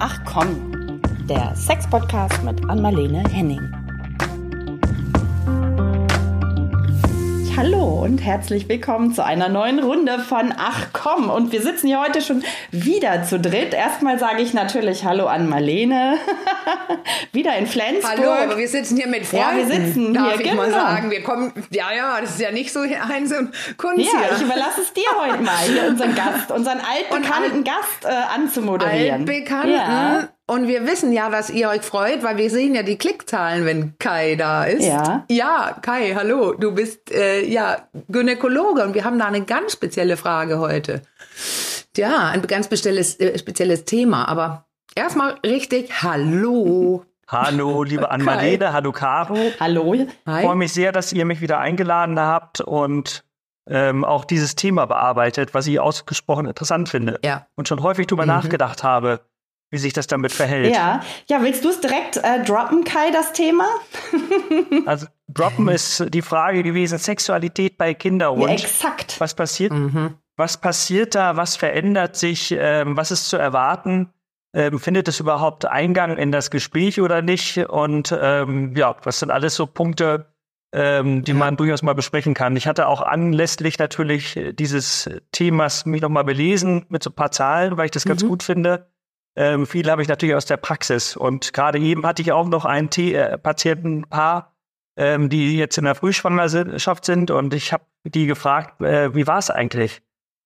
Ach komm, der Sex-Podcast mit Anmalene Henning. Hallo und herzlich willkommen zu einer neuen Runde von Ach komm. Und wir sitzen hier heute schon wieder zu dritt. Erstmal sage ich natürlich Hallo an Marlene. wieder in Flensburg. Hallo, aber wir sitzen hier mit Freunden. Ja, wir sitzen Darf hier, ich mal genau. sagen, wir kommen, ja, ja, das ist ja nicht so Heinz und Kunz Ja, hier. ich überlasse es dir heute mal, hier unseren Gast, unseren altbekannten Gast äh, anzumoderieren. Altbekannten. Ja. Und wir wissen ja, dass ihr euch freut, weil wir sehen ja die Klickzahlen, wenn Kai da ist. Ja. Ja, Kai, hallo. Du bist äh, ja Gynäkologe und wir haben da eine ganz spezielle Frage heute. Ja, ein ganz spezielles, äh, spezielles Thema. Aber erstmal richtig Hallo. Hallo, liebe Anmalene, hallo Caro. Hallo. Ich Hi. freue mich sehr, dass ihr mich wieder eingeladen habt und ähm, auch dieses Thema bearbeitet, was ich ausgesprochen interessant finde. Ja. Und schon häufig darüber Mhm. nachgedacht habe, wie sich das damit verhält. Ja, ja, willst du es direkt äh, droppen, Kai, das Thema? Also droppen ist die Frage gewesen, Sexualität bei Ja, Kinderwunsch. exakt. was passiert? Mhm. Was passiert da? Was verändert sich? Ähm, was ist zu erwarten? Ähm, findet es überhaupt Eingang in das Gespräch oder nicht? Und ähm, ja, was sind alles so Punkte, ähm, die Ja. man durchaus mal besprechen kann? Ich hatte auch anlässlich natürlich dieses Themas mich nochmal belesen mit so ein paar Zahlen, weil ich das ganz Mhm. gut finde. Ähm, viel habe ich natürlich aus der Praxis. Und gerade eben hatte ich auch noch ein T äh, Patientenpaar, ähm, die jetzt in der Frühschwangerschaft sind. Und ich habe die gefragt, äh, wie war es eigentlich?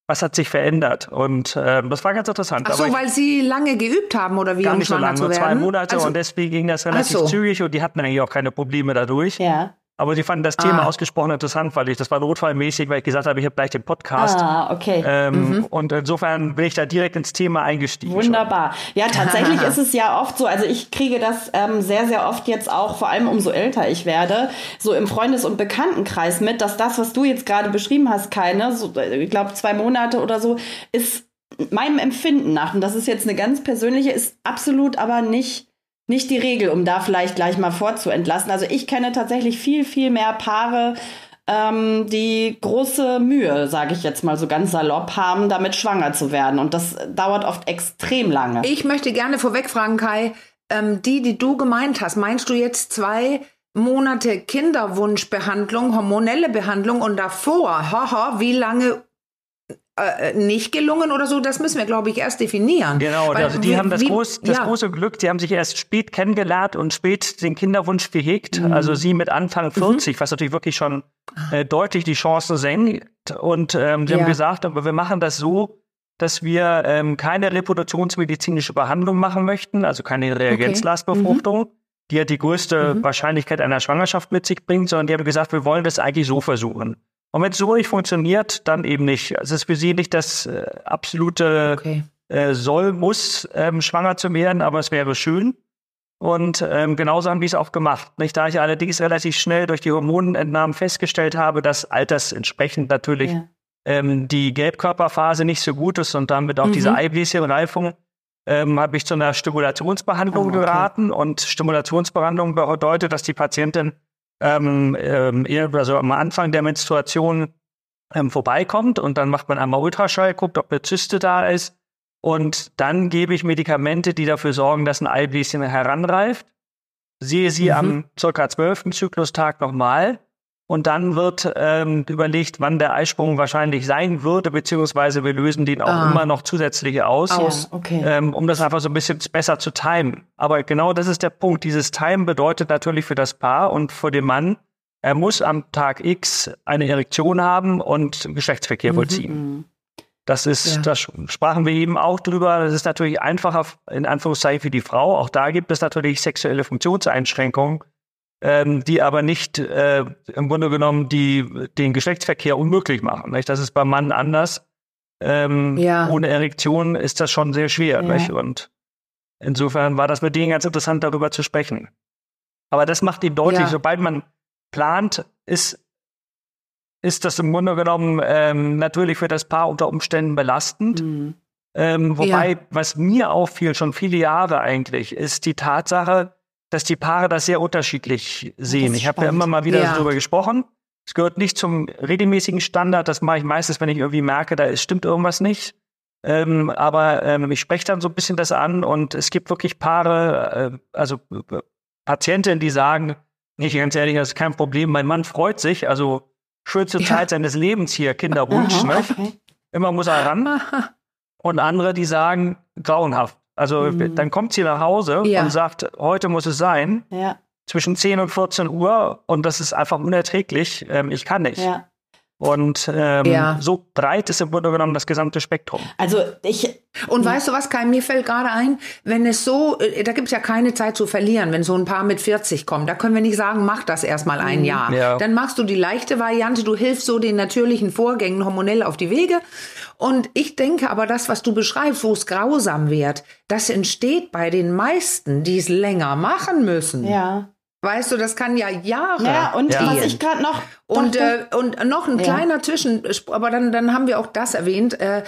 Was hat sich verändert? Und ähm, das war ganz interessant. Ach so, weil sie lange geübt haben oder wie, gar um nicht so lange, nur zwei Monate. Also, und deswegen ging das relativ so. zügig und die hatten eigentlich auch keine Probleme dadurch. Ja. Aber sie fanden das Thema Ah. ausgesprochen interessant, weil ich, das war notfallmäßig, weil ich gesagt habe, ich habe gleich den Podcast. Ah, okay. Ähm, Mhm. Und insofern bin ich da direkt ins Thema eingestiegen. schon. Wunderbar. Ja, tatsächlich ist es ja oft so, also ich kriege das ähm, sehr, sehr oft jetzt auch, vor allem umso älter ich werde, so im Freundes- und Bekanntenkreis mit, dass das, was du jetzt gerade beschrieben hast, keine, so, ich glaube zwei Monate oder so, ist meinem Empfinden nach, und das ist jetzt eine ganz persönliche, ist absolut aber nicht nicht die Regel, um da vielleicht gleich mal vorzuentlassen. Also ich kenne tatsächlich viel, viel mehr Paare, ähm, die große Mühe, sage ich jetzt mal so ganz salopp, haben, damit schwanger zu werden. Und das dauert oft extrem lange. Ich möchte gerne vorweg fragen, Kai, ähm, die, die du gemeint hast, meinst du jetzt zwei Monate Kinderwunschbehandlung, hormonelle Behandlung und davor, haha, wie lange äh, nicht gelungen oder so, das müssen wir, glaube ich, erst definieren. Genau, Weil also die wie- haben das, wie- groß, das ja. große Glück, die haben sich erst spät kennengelernt und spät den Kinderwunsch gehegt. Mhm. Also sie mit Anfang 40, was natürlich wirklich schon äh, deutlich die Chancen senkt. Und ähm, sie Ja. haben gesagt, aber wir machen das so, dass wir ähm, keine reproduktionsmedizinische Behandlung machen möchten, also keine Reagenzlastbefruchtung, die ja die größte Mhm. Wahrscheinlichkeit einer Schwangerschaft mit sich bringt, sondern die haben gesagt, wir wollen das eigentlich so versuchen. Und wenn es so nicht funktioniert, dann eben nicht. Also es ist für sie nicht das äh, absolute Okay. äh, soll, muss ähm, schwanger zu werden, aber es wäre schön. Und ähm, genauso haben die es auch gemacht. Nicht? Da ich allerdings relativ schnell durch die Hormonentnahmen festgestellt habe, dass altersentsprechend natürlich Ja. ähm, die Gelbkörperphase nicht so gut ist und damit auch Mhm. diese Eibläschenreifung, ähm, habe ich zu einer Stimulationsbehandlung Ah, okay. geraten. Und Stimulationsbehandlung bedeutet, dass die Patientin ähm, ähm, also am Anfang der Menstruation ähm, vorbeikommt und dann macht man einmal Ultraschall, guckt, ob eine Zyste da ist. Und dann gebe ich Medikamente, die dafür sorgen, dass ein Eibläschen heranreift. Sehe sie Mhm. am circa 12. Zyklustag nochmal. Und dann wird ähm, überlegt, wann der Eisprung wahrscheinlich sein würde, beziehungsweise wir lösen den auch Ah. immer noch zusätzlich aus, Aus. Okay. ähm, um das einfach so ein bisschen besser zu timen. Aber genau das ist der Punkt. Dieses Time bedeutet natürlich für das Paar und für den Mann, er muss am Tag X eine Erektion haben und Geschlechtsverkehr vollziehen. Mhm. Das ist, Ja. da sprachen wir eben auch drüber. Das ist natürlich einfacher in Anführungszeichen für die Frau. Auch da gibt es natürlich sexuelle Funktionseinschränkungen, ähm, die aber nicht äh, im Grunde genommen die den Geschlechtsverkehr unmöglich machen. Nicht? Das ist beim Mann anders. Ähm, Ja. Ohne Erektion ist das schon sehr schwer. Ja. Und insofern war das mit denen ganz interessant, darüber zu sprechen. Aber das macht ihm deutlich, Ja. sobald man plant, ist ist das im Grunde genommen ähm, natürlich für das Paar unter Umständen belastend. Mhm. Ähm, wobei, was mir auffiel, schon viele Jahre eigentlich, ist die Tatsache, dass die Paare das sehr unterschiedlich sehen. Ich habe ja immer mal wieder Ja. darüber gesprochen. Es gehört nicht zum regelmäßigen Standard. Das mache ich meistens, wenn ich irgendwie merke, da ist, stimmt irgendwas nicht. Ähm, aber ähm, ich spreche dann so ein bisschen das an und es gibt wirklich Paare, äh, also äh, Patientinnen, die sagen, nicht ganz ehrlich, das ist kein Problem, mein Mann freut sich, also schönste ja. Zeit seines Lebens hier, Kinderwunsch, Aha, ne? okay. Immer muss er ran. Und andere, die sagen, grauenhaft. Also mhm. dann kommt sie nach Hause ja. und sagt, heute muss es sein. Ja. Zwischen 10 und 14 Uhr und das ist einfach unerträglich. Ähm, ich kann nicht. Ja. Und ähm, ja. so breit ist im Grunde genommen das gesamte Spektrum. Also ich. Und weißt du was, Kai, mir fällt gerade ein, wenn es so, äh, da gibt es ja keine Zeit zu verlieren, wenn so ein Paar mit 40 kommt. Da können wir nicht sagen, mach das erstmal ein mhm. Jahr. Ja. Dann machst du die leichte Variante, du hilfst so den natürlichen Vorgängen hormonell auf die Wege. Und ich denke aber, das, was du beschreibst, wo es grausam wird, das entsteht bei den meisten, die es länger machen müssen. Ja. Weißt du, das kann ja Jahre. Ja, und ja. was ich gerade noch. Und, äh, und noch ein ja. kleiner Zwischen, aber dann, dann haben wir auch das erwähnt. Äh,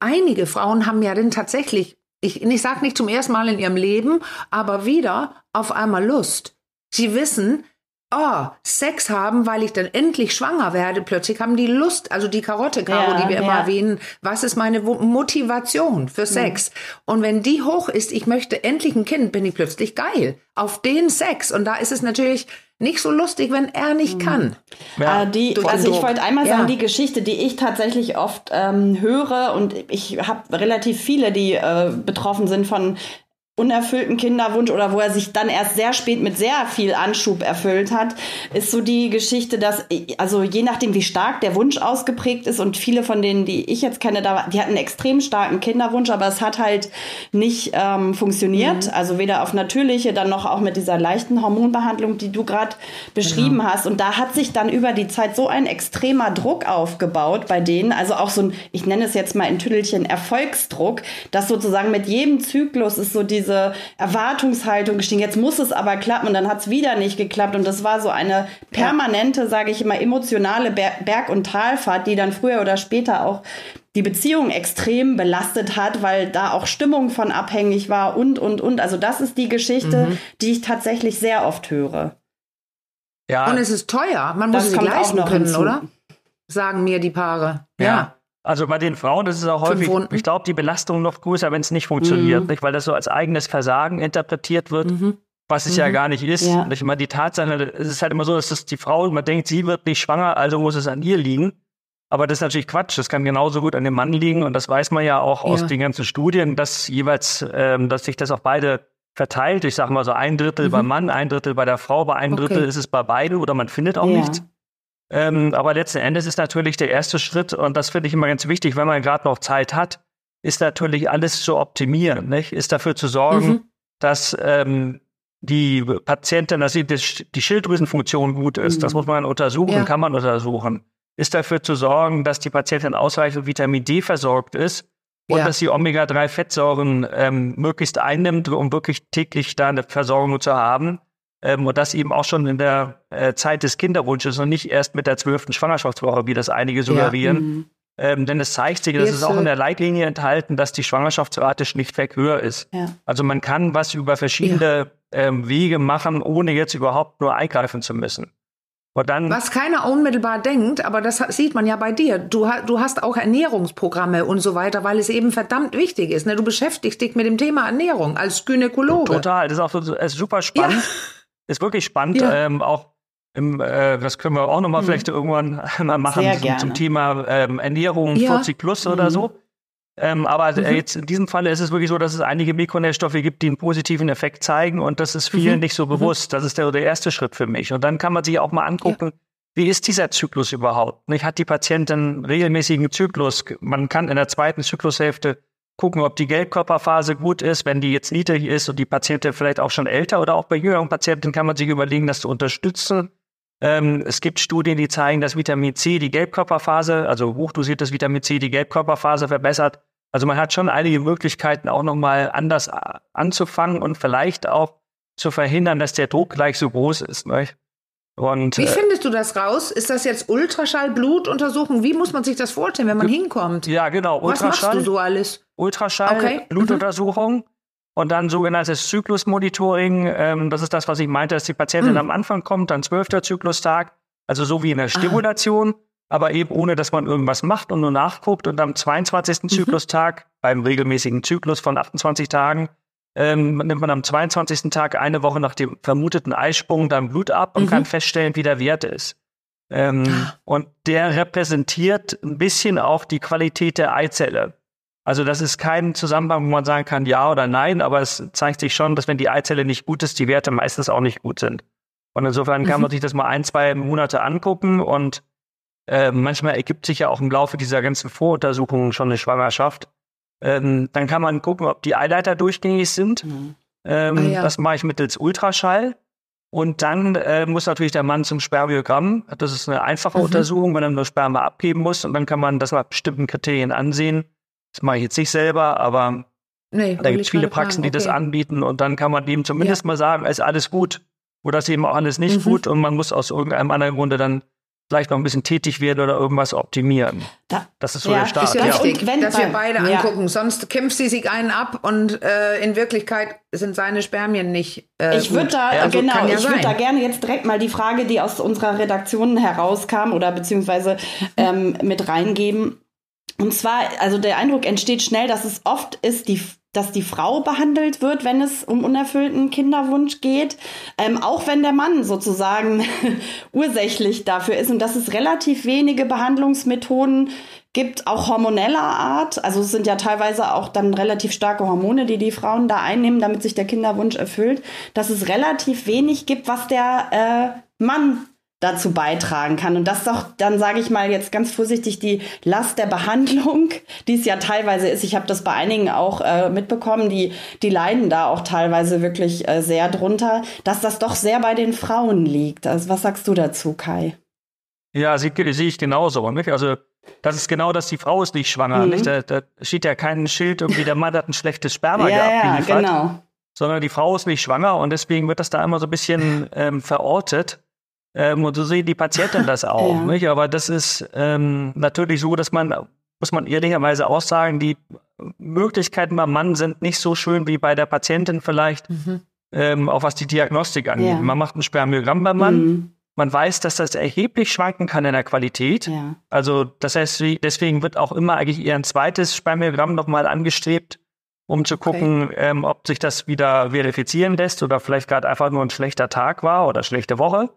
einige Frauen haben ja dann tatsächlich, ich, ich sage nicht zum ersten Mal in ihrem Leben, aber wieder auf einmal Lust. Sie wissen, oh, Sex haben, weil ich dann endlich schwanger werde. Plötzlich haben die Lust, also die Karotte, Caro, ja, die wir ja. immer erwähnen. Was ist meine Motivation für Sex? Mhm. Und wenn die hoch ist, ich möchte endlich ein Kind, bin ich plötzlich geil. Auf den Sex. Und da ist es natürlich nicht so lustig, wenn er nicht mhm. kann. Ja, äh, die, also ich wollte einmal sagen, die Geschichte, die ich tatsächlich oft ähm, höre und ich habe relativ viele, die äh, betroffen sind von unerfüllten Kinderwunsch oder wo er sich dann erst sehr spät mit sehr viel Anschub erfüllt hat, ist so die Geschichte, dass, also je nachdem, wie stark der Wunsch ausgeprägt ist und viele von denen, die ich jetzt kenne, da, die hatten einen extrem starken Kinderwunsch, aber es hat halt nicht ähm, funktioniert. Mhm. Also weder auf natürliche, dann noch auch mit dieser leichten Hormonbehandlung, die du gerade beschrieben genau. hast. Und da hat sich dann über die Zeit so ein extremer Druck aufgebaut bei denen, also auch so ein, ich nenne es jetzt mal in Tüdelchen Erfolgsdruck, dass sozusagen mit jedem Zyklus ist so diese diese Erwartungshaltung gestiegen. Jetzt muss es aber klappen und dann hat es wieder nicht geklappt. Und das war so eine permanente, ja. sage ich immer, emotionale Berg- und Talfahrt, die dann früher oder später auch die Beziehung extrem belastet hat, weil da auch Stimmung von abhängig war und, und, und. Also das ist die Geschichte, mhm. die ich tatsächlich sehr oft höre. Ja. Und es ist teuer. Man muss es leisten können, hinzu. oder? Sagen mir die Paare. ja. ja. Also bei den Frauen ist es auch häufig, ich glaube, die Belastung noch größer, wenn es nicht funktioniert, mhm. nicht? weil das so als eigenes Versagen interpretiert wird, mhm. was es mhm. ja gar nicht ist. Ja. Ich meine, die Tatsache, es ist halt immer so, dass das die Frau, man denkt, sie wird nicht schwanger, also muss es an ihr liegen. Aber das ist natürlich Quatsch. Das kann genauso gut an dem Mann liegen. Und das weiß man ja auch ja. aus den ganzen Studien, dass jeweils, ähm, dass sich das auf beide verteilt. Ich sage mal so ein Drittel mhm. beim Mann, ein Drittel bei der Frau, bei einem okay. Drittel ist es bei beiden oder man findet auch ja. nichts. Ähm, aber letzten Endes ist natürlich der erste Schritt, und das finde ich immer ganz wichtig, wenn man gerade noch Zeit hat, ist natürlich alles zu optimieren, nicht? ist dafür zu sorgen, mhm. dass ähm, die Patientin, dass die, die Schilddrüsenfunktion gut ist. Mhm. Das muss man untersuchen, ja. kann man untersuchen. Ist dafür zu sorgen, dass die Patientin ausreichend Vitamin D versorgt ist und ja. dass sie Omega-3-Fettsäuren ähm, möglichst einnimmt, um wirklich täglich da eine Versorgung zu haben. Ähm, und das eben auch schon in der äh, Zeit des Kinderwunsches und nicht erst mit der zwölften Schwangerschaftswoche, wie das einige suggerieren. Ja. Mhm. Ähm, denn es zeigt sich, das ist auch in der Leitlinie enthalten, dass die Schwangerschaftsrate schlichtweg höher ist. Ja. Also man kann was über verschiedene ja. ähm, Wege machen, ohne jetzt überhaupt nur eingreifen zu müssen. Dann, was keiner unmittelbar denkt, aber das sieht man ja bei dir. Du, du hast auch Ernährungsprogramme und so weiter, weil es eben verdammt wichtig ist. Ne? Du beschäftigst dich mit dem Thema Ernährung als Gynäkologe. Total, das ist auch so, ist super spannend. Ist wirklich spannend. Ja. Ähm, auch im, äh, das können wir auch nochmal mhm. vielleicht irgendwann mal machen zum, zum, Thema ähm, Ernährung ja. 40 plus mhm. oder so. Ähm, aber äh, mhm. jetzt in diesem Falle ist es wirklich so, dass es einige Mikronährstoffe gibt, die einen positiven Effekt zeigen und das ist vielen mhm. nicht so mhm. bewusst. Das ist der, der erste Schritt für mich. Und dann kann man sich auch mal angucken, ja. wie ist dieser Zyklus überhaupt? Nicht? Hat die Patientin regelmäßigen Zyklus? Man kann in der zweiten Zyklushälfte gucken, ob die Gelbkörperphase gut ist. Wenn die jetzt niedrig ist und die Patientin vielleicht auch schon älter oder auch bei jüngeren Patienten kann man sich überlegen, das zu unterstützen. Ähm, es gibt Studien, die zeigen, dass Vitamin C die Gelbkörperphase, also hochdosiertes Vitamin C, die Gelbkörperphase verbessert. Also man hat schon einige Möglichkeiten, auch nochmal anders anzufangen und vielleicht auch zu verhindern, dass der Druck gleich so groß ist. Ne? Und, Wie äh, findest du das raus? Ist das jetzt Ultraschall, Blutuntersuchung? Wie muss man sich das vorstellen, wenn man hinkommt? Ja, genau. Ultraschall, Was machst du so alles? Ultraschall, okay. Mhm. Blutuntersuchung mhm. und dann sogenanntes Zyklusmonitoring. Ähm, das ist das, was ich meinte, dass die Patientin mhm. am Anfang kommt, dann zwölfter Zyklustag, also so wie in der Stimulation. aber eben ohne, dass man irgendwas macht und nur nachguckt. Und am 22. Mhm. Zyklustag, beim regelmäßigen Zyklus von 28 Tagen, ähm, nimmt man am 22. Tag eine Woche nach dem vermuteten Eisprung dann Blut ab und mhm. kann feststellen, wie der Wert ist. Ähm, ah. und der repräsentiert ein bisschen auch die Qualität der Eizelle. Also das ist kein Zusammenhang, wo man sagen kann, ja oder nein, aber es zeigt sich schon, dass wenn die Eizelle nicht gut ist, die Werte meistens auch nicht gut sind. Und insofern kann man mhm. sich das mal ein, zwei Monate angucken und äh, manchmal ergibt sich ja auch im Laufe dieser ganzen Voruntersuchungen schon eine Schwangerschaft. Ähm, dann kann man gucken, ob die Eileiter durchgängig sind. Mhm. Ähm, ah, ja. Das mache ich mittels Ultraschall. Und dann äh, muss natürlich der Mann zum Spermiogramm. Das ist eine einfache mhm. Untersuchung, wenn er nur Sperma abgeben muss. Und dann kann man das nach bestimmten Kriterien ansehen. Das mache ich jetzt nicht selber, aber nee, da gibt es viele Praxen, die okay. das anbieten. Und dann kann man ihm zumindest ja. mal sagen, es ist alles gut. Oder ist eben auch alles nicht mhm. gut. Und man muss aus irgendeinem anderen Grunde dann vielleicht noch ein bisschen tätig werden oder irgendwas optimieren. Da, das ist so ja, der Start. Ist ja, wichtig, ja. dass wir beide ja. angucken. Sonst kämpft sie sich einen ab und äh, in Wirklichkeit sind seine Spermien nicht. Äh, ich würde da also, genau, ich würde da gerne jetzt direkt mal die Frage, die aus unserer Redaktion herauskam oder beziehungsweise ähm, mit reingeben. Und zwar, also der Eindruck entsteht schnell, dass es oft ist, die dass die Frau behandelt wird, wenn es um unerfüllten Kinderwunsch geht, ähm, auch wenn der Mann sozusagen ursächlich dafür ist und dass es relativ wenige Behandlungsmethoden gibt, auch hormoneller Art. Also es sind ja teilweise auch dann relativ starke Hormone, die die Frauen da einnehmen, damit sich der Kinderwunsch erfüllt, dass es relativ wenig gibt, was der äh, Mann dazu beitragen kann. Und das ist doch, dann sage ich mal jetzt ganz vorsichtig, die Last der Behandlung, die es ja teilweise ist. Ich habe das bei einigen auch äh, mitbekommen, die, die leiden da auch teilweise wirklich äh, sehr drunter, dass das doch sehr bei den Frauen liegt. Also was sagst du dazu, Kai? Ja, sehe seh ich genauso. Nicht? Also das ist genau das, die Frau ist nicht schwanger. Mhm. Nicht? Da, da, steht ja kein Schild, irgendwie der Mann hat ein schlechtes Sperma ja, gehabt, ja, genau. sondern die Frau ist nicht schwanger und deswegen wird das da immer so ein bisschen ähm, verortet. Ähm, und so sehen die Patienten das auch. ja. nicht? Aber das ist ähm, natürlich so, dass man, muss man ehrlicherweise auch sagen, die Möglichkeiten beim Mann sind nicht so schön wie bei der Patientin vielleicht, mhm. ähm, auch was die Diagnostik angeht. Ja. Man macht ein Spermiogramm beim Mann. Mhm. Man weiß, dass das erheblich schwanken kann in der Qualität. Ja. Also das heißt, deswegen wird auch immer eigentlich eher ein zweites Spermiogramm nochmal angestrebt, um zu gucken, okay. ähm, ob sich das wieder verifizieren lässt oder vielleicht gerade einfach nur ein schlechter Tag war oder schlechte Woche.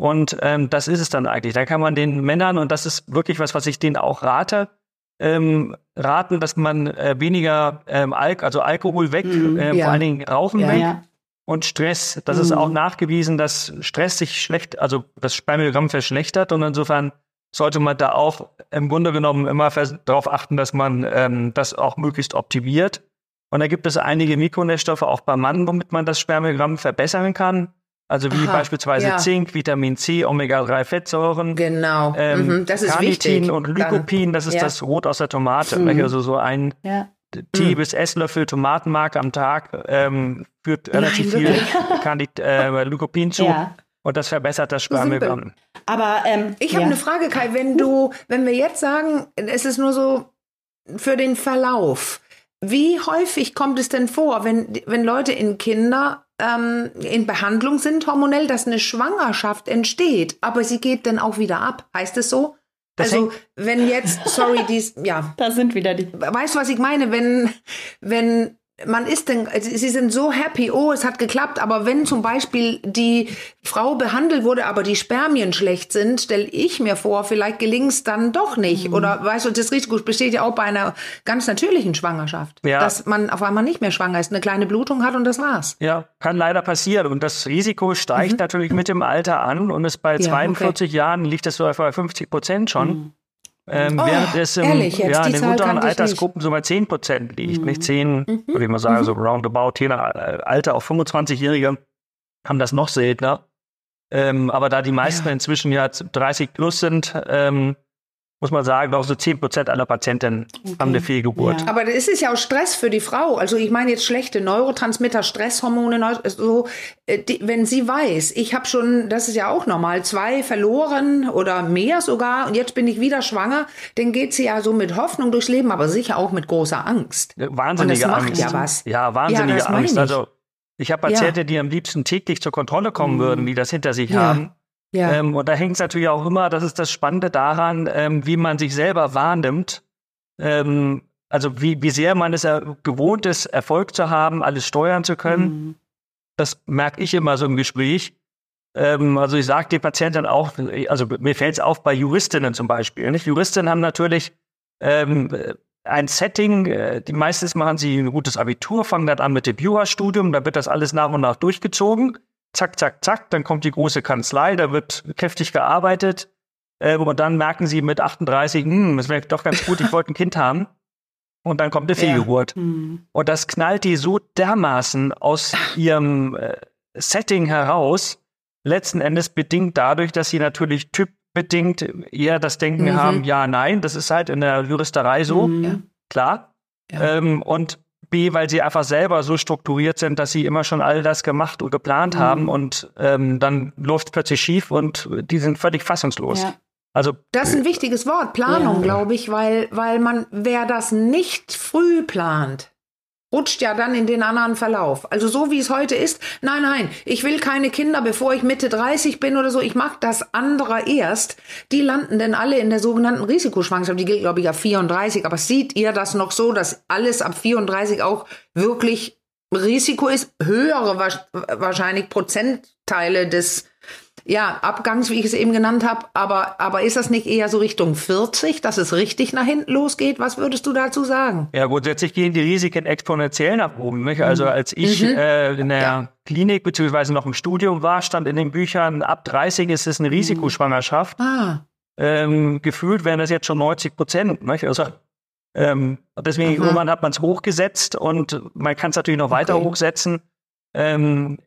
Und ähm, das ist es dann eigentlich. Da kann man den Männern, und das ist wirklich was, was ich denen auch rate, ähm, raten, dass man äh, weniger ähm, Alk also Alkohol weg, mhm, äh, ja. vor allen Dingen Rauchen ja, weg ja. und Stress. Das mhm. ist auch nachgewiesen, dass Stress sich schlecht, also das Spermiogramm verschlechtert und insofern sollte man da auch im Grunde genommen immer darauf achten, dass man ähm, das auch möglichst optimiert. Und da gibt es einige Mikronährstoffe auch beim Mann, womit man das Spermiogramm verbessern kann. Also wie Aha, beispielsweise ja. Zink, Vitamin C, Omega-3-Fettsäuren. Genau, ähm, mhm, das ist Carnitin wichtig. und Lycopin, das ist ja. das Rot aus der Tomate. Mhm. Also so ein ja. Tee- mhm. bis Esslöffel Tomatenmark am Tag ähm, führt relativ Nein, viel Candid, äh, Lycopin zu. Ja. Und das verbessert das Spermiogramm. Aber ähm, ich habe eine Frage, Kai. Wenn du, wenn wir jetzt sagen, es ist nur so für den Verlauf. Wie häufig kommt es denn vor, wenn, wenn Leute in Kinder ähm, in Behandlung sind hormonell, dass eine Schwangerschaft entsteht, aber sie geht dann auch wieder ab. Heißt es so? Das also wenn jetzt, sorry, dies, ja. Da sind wieder die. Weißt du, was ich meine? Wenn, wenn man ist denn, also sie sind so happy, oh, es hat geklappt, aber wenn zum Beispiel die Frau behandelt wurde, aber die Spermien schlecht sind, stelle ich mir vor, vielleicht gelingt es dann doch nicht. Mhm. Oder weißt du, das Risiko besteht ja auch bei einer ganz natürlichen Schwangerschaft, ja. dass man auf einmal nicht mehr schwanger ist, eine kleine Blutung hat und das war's. Ja, kann leider passieren. Und das Risiko steigt mhm. natürlich mit dem Alter an und ist bei ja, 42 okay. Jahren liegt es so bei 50 Prozent schon. Mhm. Ähm, oh, während es im, ehrlich, ja, in den unteren Altersgruppen so bei 10 Prozent liegt. Mhm. Nicht 10, mhm. würde ich mal sagen, mhm. so roundabout, je nach äh, Alter, auch 25-Jährige haben das noch seltener. Ähm, aber da die meisten ja. inzwischen ja 30 plus sind, ähm, muss man sagen, auch so 10 Prozent aller Patienten okay. haben eine Fehlgeburt. Ja. Aber das ist ja auch Stress für die Frau. Also ich meine jetzt schlechte Neurotransmitter, Stresshormone, so, äh, die, wenn sie weiß, ich habe schon, das ist ja auch normal, zwei verloren oder mehr sogar und jetzt bin ich wieder schwanger, dann geht sie ja so mit Hoffnung durchs Leben, aber sicher auch mit großer Angst. Wahnsinnige und das Angst. macht ja was. Ja, wahnsinnige ja, Angst. Also ich habe Patienten, ja. die am liebsten täglich zur Kontrolle kommen mhm. würden, die das hinter sich haben Ja. Ähm, und da hängt es natürlich auch immer, das ist das Spannende daran, ähm, wie man sich selber wahrnimmt. Ähm, also wie, wie sehr man es gewohnt ist, Erfolg zu haben, alles steuern zu können. Mhm. Das merke ich immer so im Gespräch. Ähm, also ich sage den Patienten auch, also mir fällt es auf bei Juristinnen zum Beispiel. Nicht? Juristinnen haben natürlich ähm, ein Setting, äh, die meistens machen sie ein gutes Abitur, fangen dann an mit dem Jurastudium, da wird das alles nach und nach durchgezogen. Zack, zack, zack, dann kommt die große Kanzlei, da wird kräftig gearbeitet. Äh, und dann merken sie mit 38, hm, es wäre doch ganz gut, ich wollte ein Kind haben. Und dann kommt eine Fehlgeburt. Ja. Mhm. Und das knallt die so dermaßen aus ihrem äh, Setting heraus, letzten Endes bedingt dadurch, dass sie natürlich typbedingt eher das Denken mhm. haben, ja, nein, das ist halt in der Juristerei so, mhm. klar. Ja. Ähm, und B, weil sie einfach selber so strukturiert sind, dass sie immer schon all das gemacht und geplant mhm. haben und ähm, dann läuft es plötzlich schief und die sind völlig fassungslos. Ja. Also das ist ein wichtiges Wort, Planung, ja. glaube ich, weil, weil man, wer das nicht früh plant, rutscht ja dann in den anderen Verlauf. Also so wie es heute ist, nein, nein, ich will keine Kinder, bevor ich Mitte 30 bin oder so, ich mag das andere erst. Die landen denn alle in der sogenannten Risikoschwangerschaft, die gilt, glaube ich, ab 34. Aber seht ihr das noch so, dass alles ab 34 auch wirklich Risiko ist? Höhere wahrscheinlich Prozentteile des ja, Abgangs, wie ich es eben genannt habe, aber, aber ist das nicht eher so Richtung 40, dass es richtig nach hinten losgeht? Was würdest du dazu sagen? Ja, grundsätzlich gehen die Risiken exponentiell nach oben. Nicht? Also mhm. als ich mhm. äh, in der ja. Klinik beziehungsweise noch im Studium war, stand in den Büchern, ab 30 ist es eine Risikoschwangerschaft. Mhm. Ah. Ähm, gefühlt wären das jetzt schon 90 Prozent. Nicht? Also, ähm, deswegen Aha. irgendwann hat man es hochgesetzt und man kann es natürlich noch weiter okay. hochsetzen. Ähm,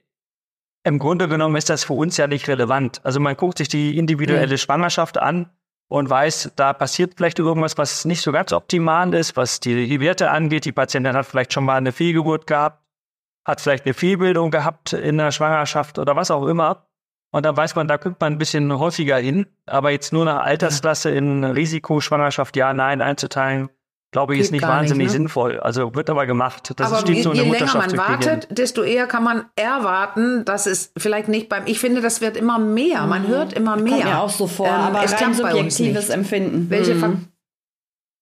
im Grunde genommen ist das für uns ja nicht relevant. Also man guckt sich die individuelle mhm. Schwangerschaft an und weiß, da passiert vielleicht irgendwas, was nicht so ganz optimal ist, was die Werte angeht. Die Patientin hat vielleicht schon mal eine Fehlgeburt gehabt, hat vielleicht eine Fehlbildung gehabt in der Schwangerschaft oder was auch immer. Und dann weiß man, da guckt man ein bisschen häufiger hin. Aber jetzt nur nach Altersklasse in Risikoschwangerschaft ja, nein einzuteilen, glaube ich, Geht ist nicht wahnsinnig nicht, ne? sinnvoll. Also wird aber gemacht. Das aber steht je, so in der je länger man wartet, desto eher kann man erwarten, dass es vielleicht nicht beim. Ich finde, das wird immer mehr. Man mhm. hört immer mehr. Kommt mir auch so vor, ähm, aber es rein subjektives Empfinden. Welche mhm.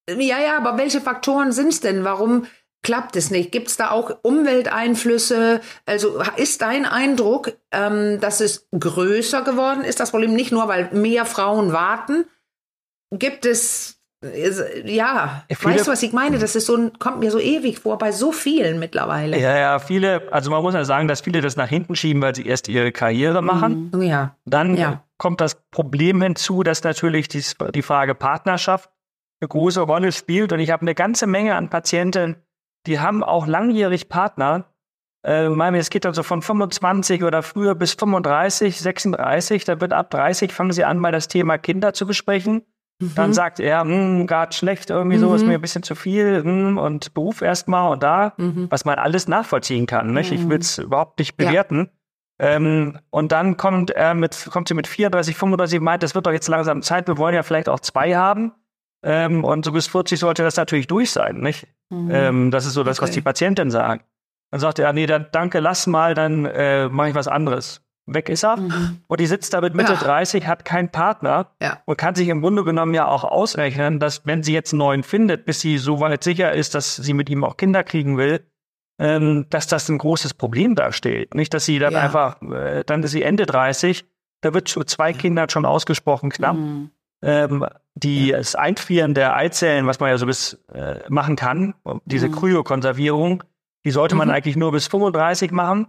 ja, ja, aber welche Faktoren sind es denn? Warum klappt es nicht? Gibt es da auch Umwelteinflüsse? Also ist dein Eindruck, ähm, dass es größer geworden ist, das Problem nicht nur, weil mehr Frauen warten? Gibt es ja, viele, weißt du, was ich meine? Das ist so kommt mir so ewig vor bei so vielen mittlerweile. Ja, ja, viele, also man muss ja sagen, dass viele das nach hinten schieben, weil sie erst ihre Karriere machen. Mhm. Ja. Dann ja. kommt das Problem hinzu, dass natürlich die, die Frage Partnerschaft eine große Rolle spielt. Und ich habe eine ganze Menge an Patienten, die haben auch langjährig Partner. Äh, meine, es geht also von 25 oder früher bis 35, 36. Da wird ab 30 fangen sie an, mal das Thema Kinder zu besprechen. Dann mhm. sagt er, hm, gerade schlecht, irgendwie so, ist mhm. mir ein bisschen zu viel hm, und Beruf erstmal und da, mhm. was man alles nachvollziehen kann. Nicht? Ich will es überhaupt nicht bewerten. Ja. Ähm, und dann kommt er mit, kommt sie mit 34, 35, meint, das wird doch jetzt langsam Zeit, wir wollen ja vielleicht auch zwei haben. Ähm, und so bis 40 sollte das natürlich durch sein, nicht? Mhm. Ähm, das ist so das, okay. was die Patientin sagt. Dann sagt er, nee, dann danke, lass mal, dann äh, mache ich was anderes weg ist er. Mhm. Und die sitzt da mit Mitte ja. 30, hat keinen Partner ja. und kann sich im Grunde genommen ja auch ausrechnen, dass wenn sie jetzt einen neuen findet, bis sie so weit sicher ist, dass sie mit ihm auch Kinder kriegen will, ähm, dass das ein großes Problem darstellt. Nicht, dass sie dann ja. einfach, äh, dann ist sie Ende 30, da wird zu zwei Kindern schon ausgesprochen knapp. Mhm. Ähm, die das Einfrieren der Eizellen, was man ja so bis äh, machen kann, diese mhm. Kryokonservierung, die sollte man mhm. eigentlich nur bis 35 machen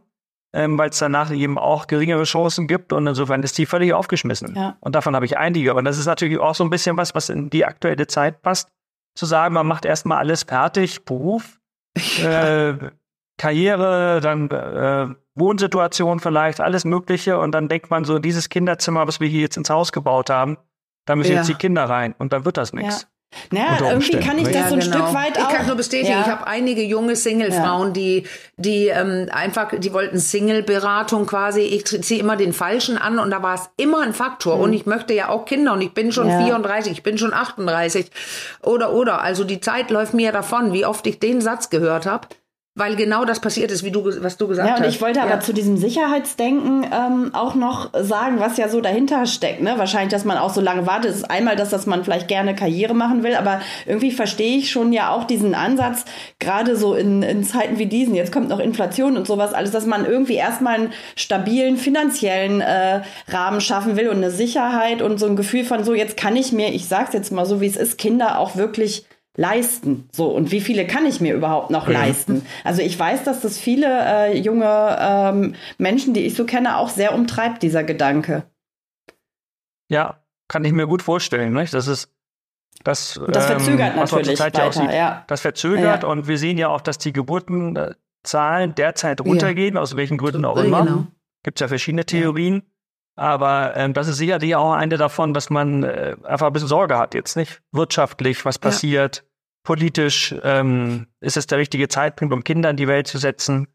ähm, weil es danach eben auch geringere Chancen gibt und insofern ist die völlig aufgeschmissen. Ja. Und davon habe ich einige. Aber das ist natürlich auch so ein bisschen was, was in die aktuelle Zeit passt, zu sagen, man macht erstmal alles fertig, Beruf, äh, Karriere, dann äh, Wohnsituation vielleicht, alles Mögliche und dann denkt man so, dieses Kinderzimmer, was wir hier jetzt ins Haus gebaut haben, da müssen ja. jetzt die Kinder rein und dann wird das nichts. Ja. Naja, irgendwie kann ich das ja, so ein genau. Stück weit auch. Ich kann nur bestätigen, ja. ich habe einige junge Single-Frauen, ja. die, die ähm, einfach, die wollten Single-Beratung quasi. Ich ziehe immer den Falschen an und da war es immer ein Faktor. Mhm. Und ich möchte ja auch Kinder und ich bin schon 34, ich bin schon 38 oder oder. Also die Zeit läuft mir davon, wie oft ich den Satz gehört habe. Weil genau das passiert ist, wie du, was du gesagt hast. Ja, und ich wollte ja. aber zu diesem Sicherheitsdenken ähm, auch noch sagen, was ja so dahinter steckt. Ne? Wahrscheinlich, dass man auch so lange wartet. ist einmal, dass, dass man vielleicht gerne Karriere machen will, aber irgendwie verstehe ich schon ja auch diesen Ansatz, gerade so in, in Zeiten wie diesen, jetzt kommt noch Inflation und sowas, alles, dass man irgendwie erstmal einen stabilen finanziellen äh, Rahmen schaffen will und eine Sicherheit und so ein Gefühl von so, jetzt kann ich mir, ich sag's jetzt mal so, wie es ist, Kinder auch wirklich leisten. So, und wie viele kann ich mir überhaupt noch ja. leisten? Also ich weiß, dass das viele äh, junge ähm, Menschen, die ich so kenne, auch sehr umtreibt, dieser Gedanke. Ja, kann ich mir gut vorstellen. Nicht? Das ist das, das verzögert ähm, natürlich weiter, ja, ja. Das verzögert ja. und wir sehen ja auch, dass die Geburtenzahlen derzeit runtergehen, aus welchen Gründen auch immer. Genau. Gibt es ja verschiedene Theorien. Aber ähm, das ist sicherlich auch eine davon, dass man äh, einfach ein bisschen Sorge hat jetzt, nicht? Wirtschaftlich, was passiert, ja. politisch, ähm, ist es der richtige Zeitpunkt, um Kinder in die Welt zu setzen?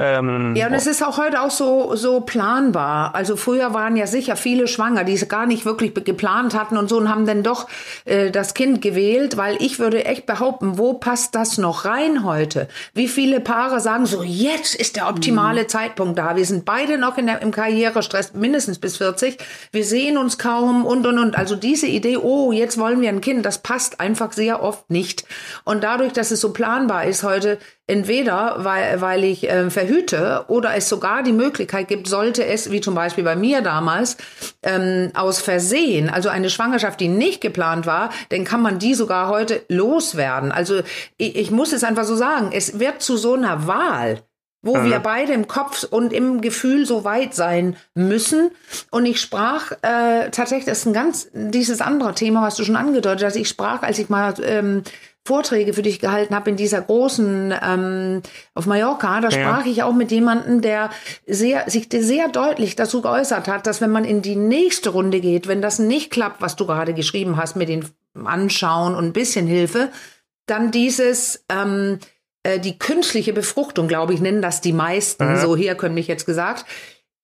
Ähm, ja, und es ist auch heute auch so, so planbar. Also früher waren ja sicher viele schwanger, die es gar nicht wirklich geplant hatten und so und haben dann doch äh, das Kind gewählt, weil ich würde echt behaupten, wo passt das noch rein heute? Wie viele Paare sagen so, jetzt ist der optimale mhm. Zeitpunkt da. Wir sind beide noch in der, im Karrierestress, mindestens bis 40. Wir sehen uns kaum und, und, und. Also diese Idee, oh, jetzt wollen wir ein Kind, das passt einfach sehr oft nicht. Und dadurch, dass es so planbar ist heute, entweder weil, weil ich äh, verhüte oder es sogar die Möglichkeit gibt, sollte es, wie zum Beispiel bei mir damals, ähm, aus Versehen, also eine Schwangerschaft, die nicht geplant war, dann kann man die sogar heute loswerden. Also ich, ich muss es einfach so sagen, es wird zu so einer Wahl wo mhm. wir beide im Kopf und im Gefühl so weit sein müssen. Und ich sprach äh, tatsächlich, das ist ein ganz dieses andere Thema, was du schon angedeutet hast. Ich sprach, als ich mal ähm, Vorträge für dich gehalten habe in dieser großen ähm, auf Mallorca, da sprach ja. ich auch mit jemandem, der sehr, sich sehr deutlich dazu geäußert hat, dass wenn man in die nächste Runde geht, wenn das nicht klappt, was du gerade geschrieben hast mit den Anschauen und ein bisschen Hilfe, dann dieses ähm, äh, die künstliche Befruchtung, glaube ich, nennen das die meisten, mhm. so herkömmlich jetzt gesagt,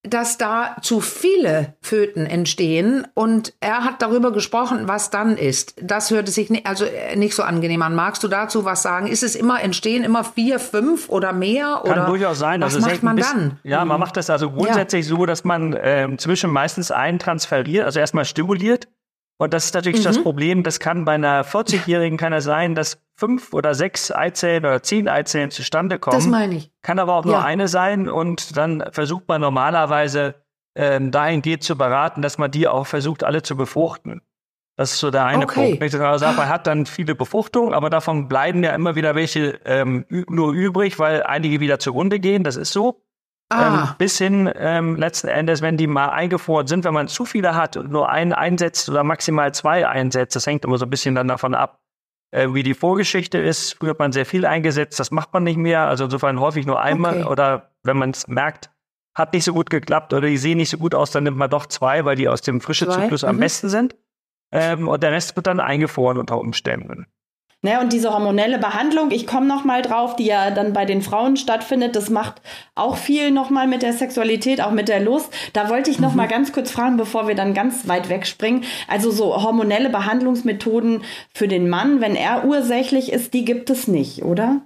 dass da zu viele Föten entstehen und er hat darüber gesprochen, was dann ist. Das hörte sich nicht, also äh, nicht so angenehm an. Magst du dazu was sagen? Ist es immer entstehen immer vier, fünf oder mehr? Kann oder durchaus sein. Was also macht man bisschen, dann? Ja, man macht das also grundsätzlich ja. so, dass man äh, zwischen meistens einen transferiert, also erstmal stimuliert und das ist natürlich mhm. das Problem, das kann bei einer 40-Jährigen kann es sein, dass fünf oder sechs Eizellen oder zehn Eizellen zustande kommen. Das meine ich. Kann aber auch nur ja. eine sein und dann versucht man normalerweise ähm, dahingehend zu beraten, dass man die auch versucht, alle zu befruchten. Das ist so der eine okay. Punkt. Ich also man hat dann viele Befruchtungen, aber davon bleiben ja immer wieder welche ähm, nur übrig, weil einige wieder zugrunde gehen. Das ist so. Ah. Ähm, bis hin ähm, letzten Endes, wenn die mal eingefroren sind, wenn man zu viele hat und nur einen einsetzt oder maximal zwei einsetzt, das hängt immer so ein bisschen dann davon ab, äh, wie die Vorgeschichte ist. Früher hat man sehr viel eingesetzt, das macht man nicht mehr. Also insofern häufig nur einmal okay. oder wenn man es merkt, hat nicht so gut geklappt oder die sehen nicht so gut aus, dann nimmt man doch zwei, weil die aus dem frischen Zyklus mhm. am besten sind. Ähm, und der Rest wird dann eingefroren unter Umständen. Ne, und diese hormonelle Behandlung, ich komme noch mal drauf, die ja dann bei den Frauen stattfindet, das macht auch viel noch mal mit der Sexualität, auch mit der Lust. Da wollte ich noch mhm. mal ganz kurz fragen, bevor wir dann ganz weit wegspringen. Also so hormonelle Behandlungsmethoden für den Mann, wenn er ursächlich ist, die gibt es nicht, oder?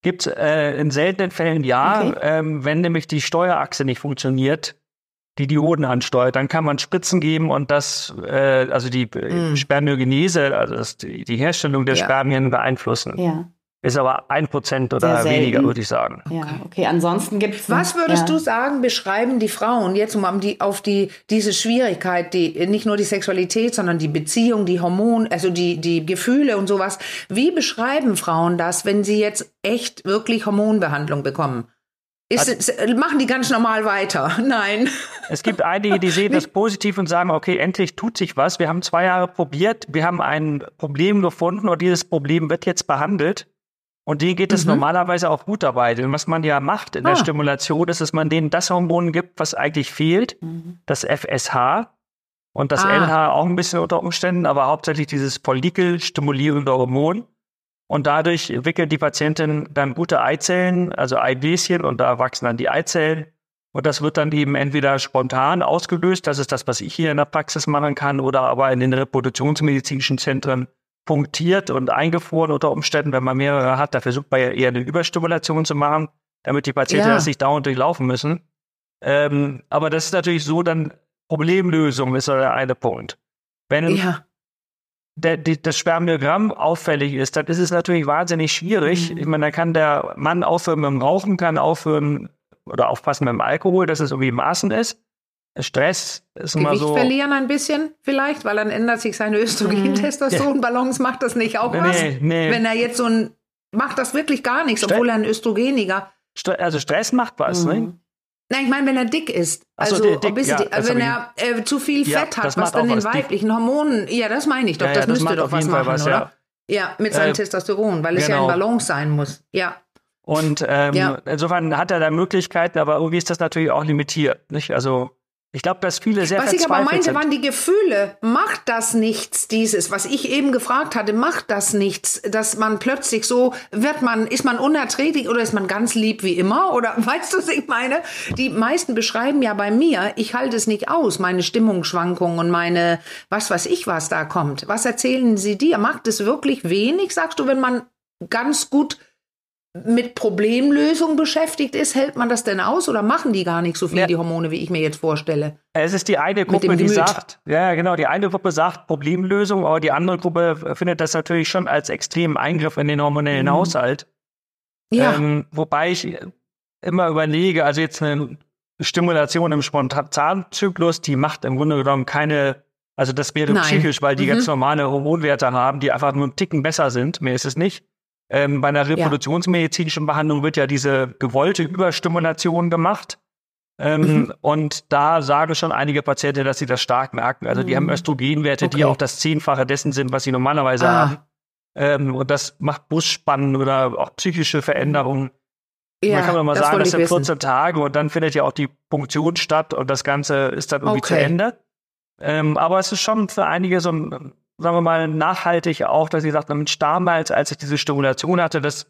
Gibt äh, in seltenen Fällen ja, okay. ähm, wenn nämlich die Steuerachse nicht funktioniert, die Dioden ansteuert. Dann kann man Spritzen geben und das, äh, also die mm. Spermiogenese, also das, die, die Herstellung der ja. Spermien beeinflussen. Ja. Ist aber ein Prozent oder weniger, würde ich sagen. Ja, okay. Ansonsten gibt es. Was würdest ja. du sagen, beschreiben die Frauen jetzt um die, auf die, diese Schwierigkeit, die, nicht nur die Sexualität, sondern die Beziehung, die Hormone, also die, die Gefühle und sowas. Wie beschreiben Frauen das, wenn sie jetzt echt wirklich Hormonbehandlung bekommen? Ist, also, machen die ganz normal weiter? Nein. Es gibt einige, die sehen das positiv und sagen, okay, endlich tut sich was. Wir haben zwei Jahre probiert, wir haben ein Problem gefunden und dieses Problem wird jetzt behandelt. Und denen geht es mhm. normalerweise auch gut dabei. Denn was man ja macht in ah. der Stimulation, ist, dass man denen das Hormon gibt, was eigentlich fehlt, mhm. das FSH und das ah. LH auch ein bisschen unter Umständen, aber hauptsächlich dieses Follikel-stimulierende Hormon. Und dadurch entwickelt die Patientin dann gute Eizellen, also Eibläschen, und da wachsen dann die Eizellen. Und das wird dann eben entweder spontan ausgelöst, das ist das, was ich hier in der Praxis machen kann, oder aber in den reproduktionsmedizinischen Zentren punktiert und eingefroren unter Umständen, wenn man mehrere hat. Da versucht man ja eher eine Überstimulation zu machen, damit die Patienten Ja. das nicht dauernd durchlaufen müssen. Ähm, aber das ist natürlich so, dann Problemlösung ist der eine Punkt. Wenn Ja. Der, die, das Spermiogramm auffällig ist, dann ist es natürlich wahnsinnig schwierig. Mhm. Ich meine, da kann der Mann aufhören mit dem Rauchen, kann aufhören oder aufpassen mit dem Alkohol, dass es irgendwie in Maßen ist. Stress ist immer Gewicht so. verlieren ein bisschen vielleicht, weil dann ändert sich seine Östrogen-Testosteron-Balance, macht das nicht auch Nee, was? nee, nee. Wenn er jetzt so ein, macht das wirklich gar nichts, Stre- obwohl er ein Östrogeniger. Also Stress macht was, ne? Nein, ich meine, wenn er dick ist, so, also der dick, Obesity, ja, wenn er äh, zu viel Ja, Fett hat, was dann den was, dick. weiblichen Hormonen, ja, das meine ich doch, Ja, das das müsste doch was machen, was, oder? ja. Mit seinem Äh, Testosteron, weil es ja in genau. Balance sein muss. Ja. Und ähm, insofern hat er da Möglichkeiten, aber irgendwie ist das natürlich auch limitiert. Nicht? Also ich glaube, dass viele sehr Was ich aber meinte, sind. waren die Gefühle. Macht das nichts, dieses, was ich eben gefragt hatte, macht das nichts, dass man plötzlich so, wird man, ist man unerträglich oder ist man ganz lieb wie immer? Oder weißt du, was ich meine? Die meisten beschreiben ja bei mir, ich halte es nicht aus, meine Stimmungsschwankungen und meine, was weiß ich, was da kommt. Was erzählen sie dir? Macht es wirklich wenig, sagst du, wenn man ganz gut mit Problemlösung beschäftigt ist, hält man das denn aus oder machen die gar nicht so viel, Ja. die Hormone, wie ich mir jetzt vorstelle? Es ist die eine Gruppe, die sagt, ja genau, die eine Gruppe sagt Problemlösung, aber die andere Gruppe findet das natürlich schon als extremen Eingriff in den hormonellen Mhm. Haushalt. Ja. Ähm, wobei ich immer überlege, also jetzt eine Stimulation im Spontanzyklus, die macht im Grunde genommen keine, also das wäre Nein. psychisch, weil die Mhm. ganz normale Hormonwerte haben, die einfach nur einen Ticken besser sind. Mehr ist es nicht. Ähm, bei einer reproduktionsmedizinischen Behandlung wird ja diese gewollte Überstimulation gemacht. Ähm, Mhm. Und da sagen schon einige Patienten, dass sie das stark merken. Also die haben Östrogenwerte, die Mhm. Okay. auch das Zehnfache dessen sind, was sie normalerweise Ah. haben. Ähm, und das macht Brustspannen oder auch psychische Veränderungen. man kann doch mal sagen, wollte das sind wissen. 14 Tage und dann findet ja auch die Punktion statt und das Ganze ist dann irgendwie zu Okay. Ende. Ähm, aber es ist schon für einige so, ein, sagen wir mal, nachhaltig auch, dass sie sagt, Mensch, damals, als ich diese Stimulation hatte, das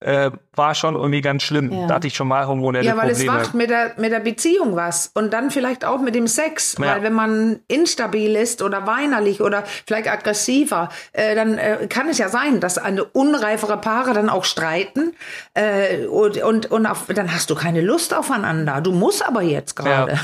äh, war schon irgendwie ganz schlimm. Ja. Da hatte ich schon mal hormonelle Ja, weil es Probleme. macht mit der, mit der Beziehung was. Und dann vielleicht auch mit dem Sex. Ja. Weil wenn man instabil ist oder weinerlich oder vielleicht aggressiver, äh, dann äh, kann es ja sein, dass eine unreifere Paare dann auch streiten. Äh, und und, und auf, dann hast du keine Lust aufeinander. Du musst aber jetzt gerade. Ja.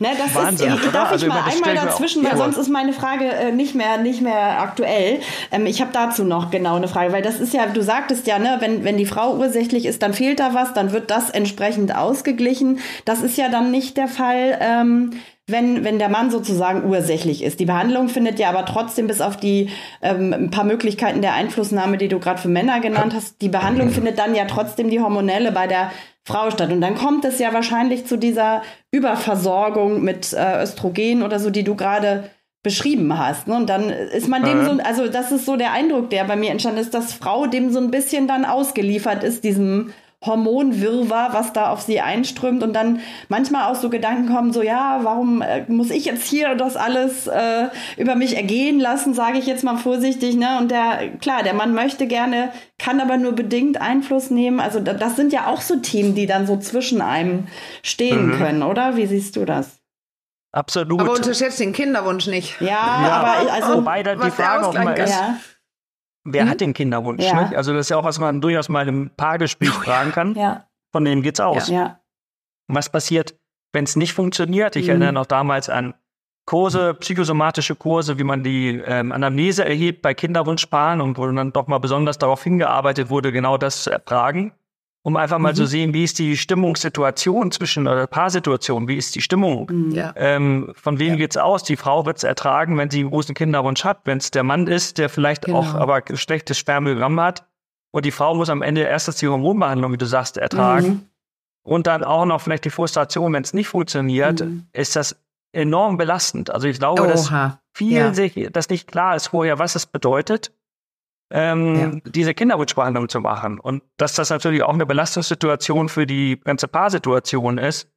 Ne, das Wahnsinn, ist, oder? darf Also ich mal einmal dazwischen, weil sonst ist meine Frage äh, nicht mehr nicht mehr aktuell. Ähm, ich habe dazu noch genau eine Frage, weil das ist ja, du sagtest ja, ne, wenn wenn die Frau ursächlich ist, dann fehlt da was, dann wird das entsprechend ausgeglichen. Das ist ja dann nicht der Fall. Ähm, wenn, wenn der Mann sozusagen ursächlich ist. Die Behandlung findet ja aber trotzdem bis auf die ähm, paar Möglichkeiten der Einflussnahme, die du gerade für Männer genannt hast, die Behandlung findet dann ja trotzdem die hormonelle bei der Frau statt. Und dann kommt es ja wahrscheinlich zu dieser Überversorgung mit äh, Östrogen oder so, die du gerade beschrieben hast. Ne? Und dann ist man dem so, also das ist so der Eindruck, der bei mir entstanden ist, dass Frau dem so ein bisschen dann ausgeliefert ist, diesem Hormonwirrwarr, was da auf sie einströmt und dann manchmal auch so Gedanken kommen, so ja, warum äh, muss ich jetzt hier das alles äh, über mich ergehen lassen, sage ich jetzt mal vorsichtig, ne? Und der, klar, der Mann möchte gerne, kann aber nur bedingt Einfluss nehmen. Also da, das sind ja auch so Themen, die dann so zwischen einem stehen Mhm. können, oder? Wie siehst du das? Absolut. Aber unterschätzt den Kinderwunsch nicht. Ja, Ja, aber also Wobei dann die Frage auch immer ist, ja, wer Mhm. hat den Kinderwunsch? Ja. Nicht? Also das ist ja auch, was man durchaus mal im Paargespräch fragen kann. ja, Von denen geht's aus. ja. Was passiert, wenn es nicht funktioniert? Ich Mhm. erinnere noch damals an Kurse, psychosomatische Kurse, wie man die ähm, Anamnese erhebt bei Kinderwunschpaaren und wo dann doch mal besonders darauf hingearbeitet wurde, genau das zu erfragen, um einfach mal Mhm. zu sehen, wie ist die Stimmungssituation zwischen oder Paarsituation, wie ist die Stimmung? Mhm. Ja. Ähm, von wem geht's aus? Die Frau wird's ertragen, wenn sie einen großen Kinderwunsch hat. Wenn es der Mann ist, der vielleicht Genau. auch aber schlechtes Spermiogramm hat. Und die Frau muss am Ende erstens die Hormonbehandlung, wie du sagst, ertragen. Mhm. Und dann auch noch vielleicht die Frustration, wenn es nicht funktioniert, Mhm. ist das enorm belastend. Also ich glaube, dass Oha. vielen Ja. sich das nicht klar ist vorher, was es bedeutet, ähm, diese Kinderwunschbehandlung zu machen. Und dass das natürlich auch eine Belastungssituation für die ganze Paarsituation ist.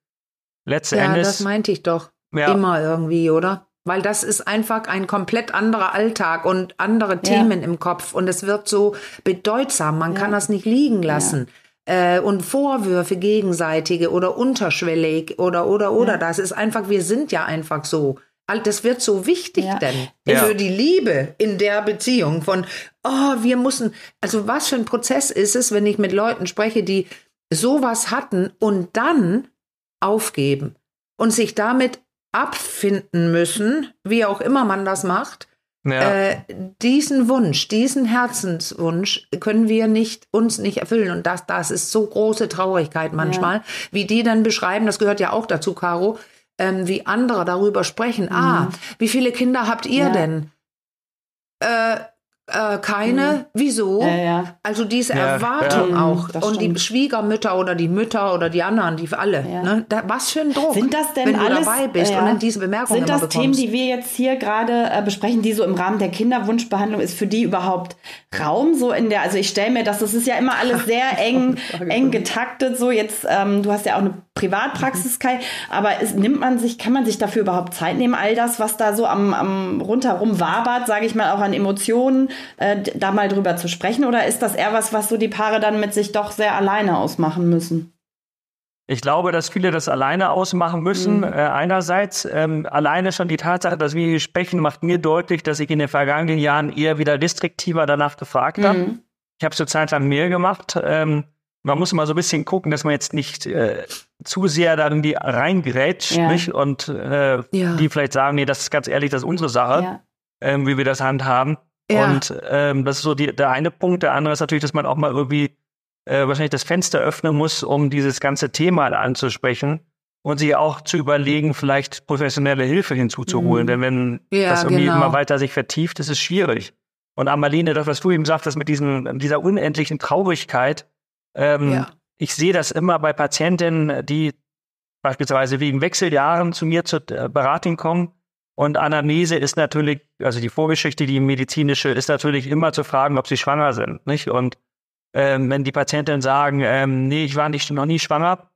Letzten Ja, Endes. das meinte ich doch. ja, Immer irgendwie, oder? Weil das ist einfach ein komplett anderer Alltag und andere Ja. Themen im Kopf. Und es wird so bedeutsam. Man kann das nicht liegen lassen. Äh, und Vorwürfe gegenseitige oder unterschwellig oder, oder, oder. Ja. Das ist einfach, wir sind ja einfach so. Das wird so wichtig Ja. denn Ja. für die Liebe in der Beziehung von, oh, wir müssen, also was für ein Prozess ist es, wenn ich mit Leuten spreche, die sowas hatten und dann aufgeben und sich damit abfinden müssen, wie auch immer man das macht, Ja. äh, diesen Wunsch, diesen Herzenswunsch können wir nicht uns nicht erfüllen und das das ist so große Traurigkeit manchmal, wie die dann beschreiben, das gehört ja auch dazu, Caro, ähm, wie andere darüber sprechen. Ah, wie viele Kinder habt ihr Mhm. Ja. denn? Äh, äh, keine. Wieso? Ja, ja. Also diese Ja, Erwartung ja. auch. Das Und die stimmt. Schwiegermütter oder die Mütter oder die anderen, die für alle. Ja. Ne? Da, was für ein Druck. Sind das denn wenn du alles, dabei bist ja. und dann diese Bemerkungen Sind das Themen, die wir jetzt hier gerade äh, besprechen, die so im Rahmen der Kinderwunschbehandlung ist für die überhaupt Raum so in der? Also ich stelle mir das, das ist ja immer alles sehr eng, eng getaktet. So jetzt, ähm, du hast ja auch eine Privatpraxis, Kai, aber ist, nimmt man sich, kann man sich dafür überhaupt Zeit nehmen, all das, was da so am, am rundherum wabert, sage ich mal, auch an Emotionen, äh, da mal drüber zu sprechen? Oder ist das eher was, was so die Paare dann mit sich doch sehr alleine ausmachen müssen? Ich glaube, dass viele das alleine ausmachen müssen. Mhm. Äh, einerseits ähm, alleine schon die Tatsache, dass wir hier sprechen, macht mir deutlich, dass ich in den vergangenen Jahren eher wieder restriktiver danach gefragt habe. Mhm. Ich habe zur Zeit lang mehr gemacht. Ähm, man muss mal so ein bisschen gucken, dass man jetzt nicht äh, zu sehr da die reingrätscht Ja. nicht? und äh, Ja. die vielleicht sagen, nee, das ist ganz ehrlich, das ist unsere Sache, Ja. ähm, wie wir das handhaben. Und ähm, das ist so die, der eine Punkt. Der andere ist natürlich, dass man auch mal irgendwie äh, wahrscheinlich das Fenster öffnen muss, um dieses ganze Thema anzusprechen und sich auch zu überlegen, vielleicht professionelle Hilfe hinzuzuholen. Mhm. Denn wenn das irgendwie genau. immer weiter sich vertieft, ist es schwierig. Und Amalene, das, was du eben sagtest, mit diesem, dieser unendlichen Traurigkeit, ähm, Ja. ich sehe das immer bei Patientinnen, die beispielsweise wegen Wechseljahren zu mir zur äh, Beratung kommen. Und Anamnese ist natürlich, also die Vorgeschichte, die medizinische, ist natürlich immer zu fragen, ob sie schwanger sind. Nicht? Und ähm, wenn die Patientinnen sagen, ähm, nee, ich war nicht, noch nie schwanger,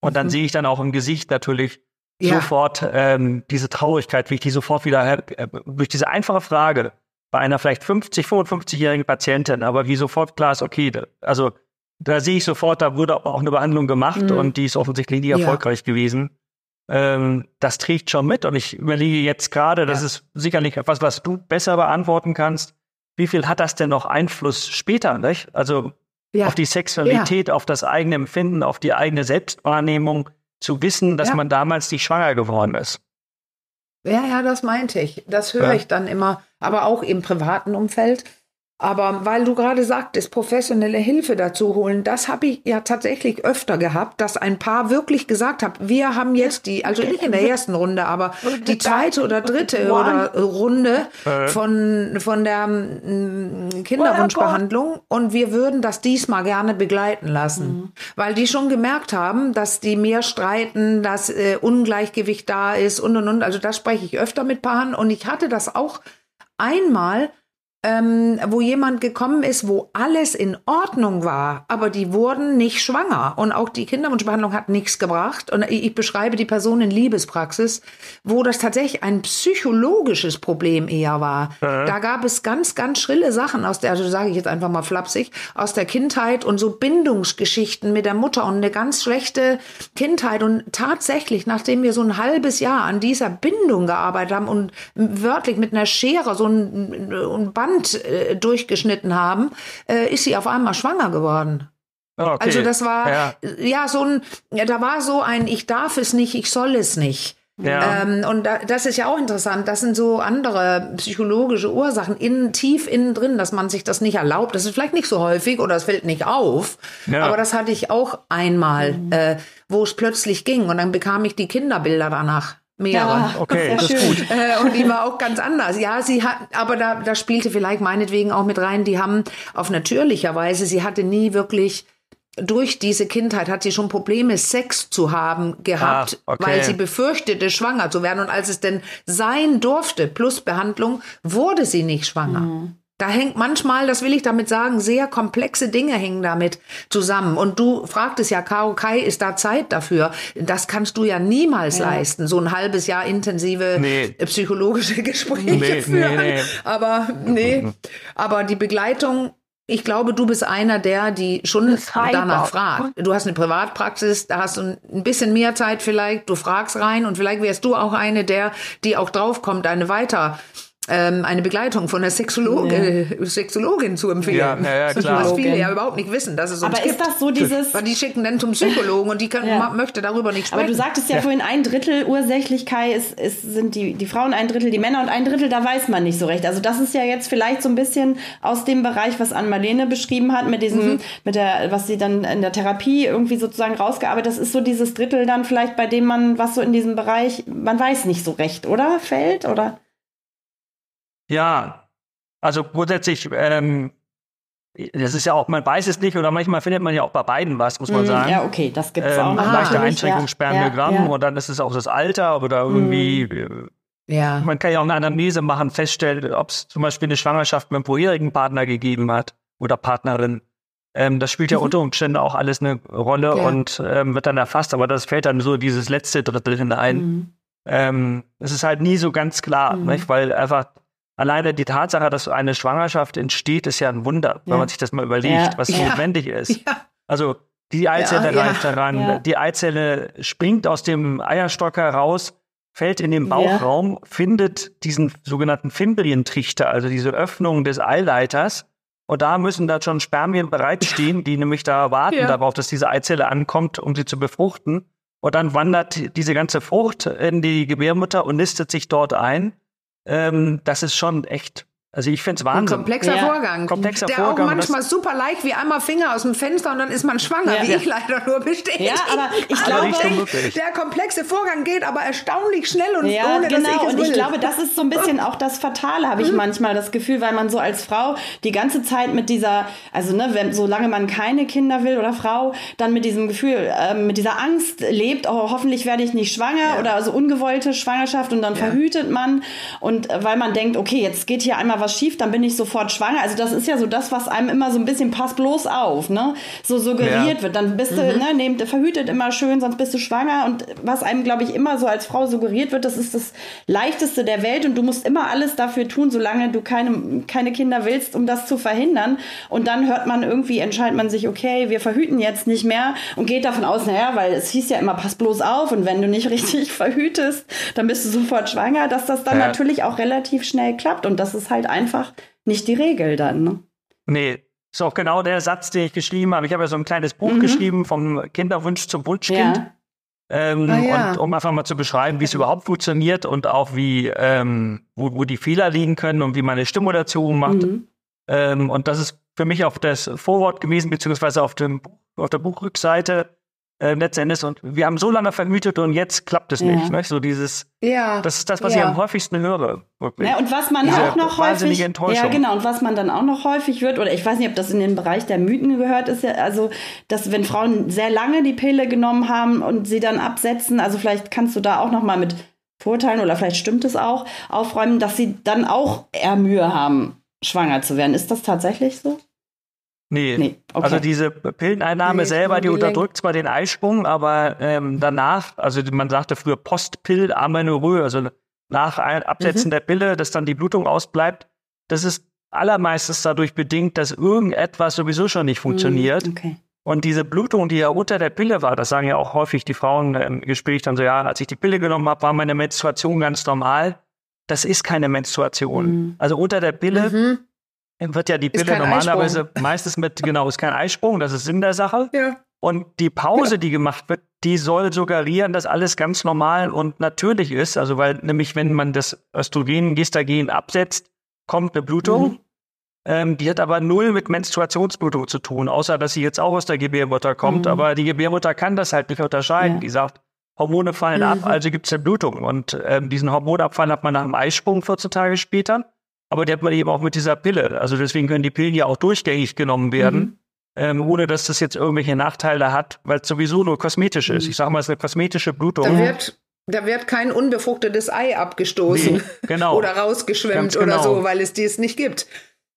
und dann Mhm. sehe ich dann auch im Gesicht natürlich Ja. sofort ähm, diese Traurigkeit, wie ich die sofort wieder äh, durch diese einfache Frage bei einer vielleicht 50, 55-jährigen Patientin, aber wie sofort klar ist, okay, also da sehe ich sofort, da wurde auch eine Behandlung gemacht Mhm. und die ist offensichtlich nie Ja. erfolgreich gewesen. Ähm, das trägt schon mit und ich überlege jetzt gerade, das Ja. ist sicherlich etwas, was du besser beantworten kannst. Wie viel hat das denn noch Einfluss später, nicht? Also Ja. auf die Sexualität, auf das eigene Empfinden, auf die eigene Selbstwahrnehmung, zu wissen, dass man damals nicht schwanger geworden ist. Ja, ja, das meinte ich. Das höre ich dann immer, aber auch im privaten Umfeld. Aber weil du gerade sagtest, professionelle Hilfe dazu holen, das habe ich ja tatsächlich öfter gehabt, dass ein Paar wirklich gesagt hat, wir haben jetzt die, also nicht in der ersten Runde, aber die zweite oder dritte oder Runde Äh. von, von der mm, Kinderwunschbehandlung. Und wir würden das diesmal gerne begleiten lassen, weil die schon gemerkt haben, dass die mehr streiten, dass äh, Ungleichgewicht da ist und und und. Also da spreche ich öfter mit Paaren. Und ich hatte das auch einmal, ähm, wo jemand gekommen ist, wo alles in Ordnung war, aber die wurden nicht schwanger und auch die Kinderwunschbehandlung hat nichts gebracht. Und ich beschreibe die Person in Liebespraxis, wo das tatsächlich ein psychologisches Problem eher war. Da gab es ganz, ganz schrille Sachen aus der, also sage ich jetzt einfach mal flapsig, aus der Kindheit und so Bindungsgeschichten mit der Mutter und eine ganz schlechte Kindheit. Und tatsächlich, nachdem wir so ein halbes Jahr an dieser Bindung gearbeitet haben und wörtlich mit einer Schere so ein, ein Band äh, durchgeschnitten haben, äh, ist sie auf einmal schwanger geworden. Okay. Also das war Ja. ja, so ein, ja, da war so ein, ich darf es nicht, ich soll es nicht. Ja. Ähm, und da, das ist ja auch interessant. Das sind so andere psychologische Ursachen innen, tief innen drin, dass man sich das nicht erlaubt. Das ist vielleicht nicht so häufig oder es fällt nicht auf. Ja. Aber das hatte ich auch einmal, äh, wo es plötzlich ging. Und dann bekam ich die Kinderbilder danach. Mehrere. Ja, Okay, das ist gut. Äh, und die war auch ganz anders. Ja, sie hat, aber da, da spielte vielleicht meinetwegen auch mit rein, die haben auf natürlicher Weise, sie hatte nie wirklich, durch diese Kindheit hat sie schon Probleme, Sex zu haben gehabt, Ah, okay. weil sie befürchtete, schwanger zu werden. Und als es denn sein durfte, plus Behandlung, wurde sie nicht schwanger. Mhm. Da hängt manchmal, das will ich damit sagen, sehr komplexe Dinge hängen damit zusammen. Und du fragtest ja, Caro Kai, ist da Zeit dafür? Das kannst du ja niemals leisten, so ein halbes Jahr intensive Nee. psychologische Gespräche Nee, führen. nee. Aber nee, aber die Begleitung Ich glaube, du bist einer der, die schon danach fragt. Du hast eine Privatpraxis, da hast du ein bisschen mehr Zeit vielleicht, du fragst rein und vielleicht wärst du auch eine der, die auch draufkommt, eine weiter eine Begleitung von der Sexolog ja. äh, Sexologin zu empfehlen. Ja, ja, ja klar. Was viele ja überhaupt nicht wissen, dass es uns Aber ist das so dieses... Weil die schicken dann zum Psychologen und die kann, ja. möchte darüber nicht sprechen. Aber du sagtest ja, ja. vorhin, ein Drittel Ursächlichkeit ist, ist, sind die, die Frauen, ein Drittel die Männer und ein Drittel, da weiß man nicht so recht. Also das ist ja jetzt vielleicht so ein bisschen aus dem Bereich, was Ann-Marlene beschrieben hat, mit diesem, mhm. mit der, was sie dann in der Therapie irgendwie sozusagen rausgearbeitet, das ist so dieses Drittel dann vielleicht, bei dem man, was so in diesem Bereich, man weiß nicht so recht, oder? Fällt, oder? Ja, also grundsätzlich, ähm, das ist ja auch, man weiß es nicht oder manchmal findet man ja auch bei beiden was, muss man mm, sagen. Ja, okay, das gibt es ähm, auch. Leichte Einschränkung, ja, Spermiogramm ja, ja. und dann ist es auch das Alter oder irgendwie. Mm. Ja. Man kann ja auch eine Anamnese machen, feststellen, ob es zum Beispiel eine Schwangerschaft mit einem vorherigen Partner gegeben hat oder Partnerin. Ähm, das spielt ja mhm. unter Umständen auch alles eine Rolle und ähm, wird dann erfasst, aber das fällt dann so dieses letzte Drittel hinein. Mhm. Ähm, es ist halt nie so ganz klar, mhm. weil einfach Alleine die Tatsache, dass eine Schwangerschaft entsteht, ist ja ein Wunder, ja. wenn man sich das mal überlegt, ja. was ja. notwendig ist. Also die Eizelle reift daran, die Eizelle springt aus dem Eierstock heraus, fällt in den Bauchraum, findet diesen sogenannten Fimbrientrichter, also diese Öffnung des Eileiters. Und da müssen da schon Spermien bereitstehen, die nämlich da warten darauf, dass diese Eizelle ankommt, um sie zu befruchten. Und dann wandert diese ganze Frucht in die Gebärmutter und nistet sich dort ein ähm, das ist schon echt also ich finde es Wahnsinn. Ein komplexer ja. Vorgang. Komplexer der Vorgang. auch manchmal super leicht, wie einmal Finger aus dem Fenster und dann ist man schwanger, ja. wie ich leider nur bestätigt. Ja, aber ich glaube, der komplexe Vorgang geht aber erstaunlich schnell und ja, ohne, genau. dass ich es Und ich glaube, das ist so ein bisschen auch das Fatale, habe ich mhm. manchmal das Gefühl, weil man so als Frau die ganze Zeit mit dieser, also ne, wenn, solange man keine Kinder will oder Frau, dann mit diesem Gefühl, äh, mit dieser Angst lebt, oh, hoffentlich werde ich nicht schwanger ja. oder also ungewollte Schwangerschaft und dann verhütet man und äh, weil man denkt, okay, jetzt geht hier einmal was was schief, dann bin ich sofort schwanger. Also das ist ja so das, was einem immer so ein bisschen pass bloß auf, ne? So suggeriert ja. wird. Dann bist du, mhm. ne, nehmt, verhütet immer schön, sonst bist du schwanger. Und was einem, glaube ich, immer so als Frau suggeriert wird, das ist das leichteste der Welt und du musst immer alles dafür tun, solange du keine, keine Kinder willst, um das zu verhindern. Und dann hört man irgendwie, entscheidet man sich, okay, wir verhüten jetzt nicht mehr und geht davon aus, naja, weil es hieß ja immer, pass bloß auf und wenn du nicht richtig verhütest, dann bist du sofort schwanger, dass das dann ja. natürlich auch relativ schnell klappt. Und das ist halt einfach nicht die Regel dann. Ne? Nee, ist auch genau der Satz, den ich geschrieben habe. Ich habe ja so ein kleines Buch mhm. geschrieben, vom Kinderwunsch zum Wunschkind. Ja. Ähm, ah, ja. und um einfach mal zu beschreiben, wie es überhaupt funktioniert und auch wie, ähm, wo, wo die Fehler liegen können und wie man eine Stimulation macht. Mhm. Ähm, und das ist für mich auf das Vorwort gewesen, beziehungsweise auf, dem, auf der Buchrückseite äh, letzten Endes. Und wir haben so lange vermütet und jetzt klappt es ja. nicht. Ne? So dieses, ja. das ist das, was ja. ich am häufigsten höre. Wirklich. Ja, und was man Diese auch noch häufig, ja genau, und was man dann auch noch häufig hört, oder ich weiß nicht, ob das in den Bereich der Mythen gehört, ist ja, also, dass wenn Frauen sehr lange die Pille genommen haben und sie dann absetzen, also vielleicht kannst du da auch noch mal mit Vorurteilen oder vielleicht stimmt es auch, aufräumen, dass sie dann auch eher Mühe haben, schwanger zu werden. Ist das tatsächlich so? Nee, nee okay. also diese Pilleneinnahme nee, selber, die unterdrückt zwar den Eisprung, aber ähm, danach, also man sagte früher Postpill Amenorrhoe, also nach Absetzen mhm. der Pille, dass dann die Blutung ausbleibt, das ist allermeistens dadurch bedingt, dass irgendetwas sowieso schon nicht funktioniert. Mhm, okay. Und diese Blutung, die ja unter der Pille war, das sagen ja auch häufig die Frauen im Gespräch dann so, ja, als ich die Pille genommen habe, war meine Menstruation ganz normal. Das ist keine Menstruation. Mhm. Also unter der Pille mhm wird ja die Pille normalerweise Eisprung. meistens mit, genau, ist kein Eisprung, das ist Sinn der Sache. Ja. Und die Pause, ja. die gemacht wird, die soll suggerieren, dass alles ganz normal und natürlich ist. Also, weil nämlich, wenn man das Östrogen, Gestagen absetzt, kommt eine Blutung. Mhm. Ähm, die hat aber null mit Menstruationsblutung zu tun, außer dass sie jetzt auch aus der Gebärmutter kommt. Mhm. Aber die Gebärmutter kann das halt nicht unterscheiden. Ja. Die sagt, Hormone fallen mhm. ab, also gibt es eine Blutung. Und ähm, diesen Hormonabfall hat man nach dem Eisprung 14 Tage später. Aber die hat man eben auch mit dieser Pille. Also deswegen können die Pillen ja auch durchgängig genommen werden, mhm. ähm, ohne dass das jetzt irgendwelche Nachteile hat, weil es sowieso nur kosmetisch mhm. ist. Ich sage mal, es ist eine kosmetische Blutung. Da wird, da wird kein unbefruchtetes Ei abgestoßen nee, genau. oder rausgeschwemmt genau. oder so, weil es dies nicht gibt.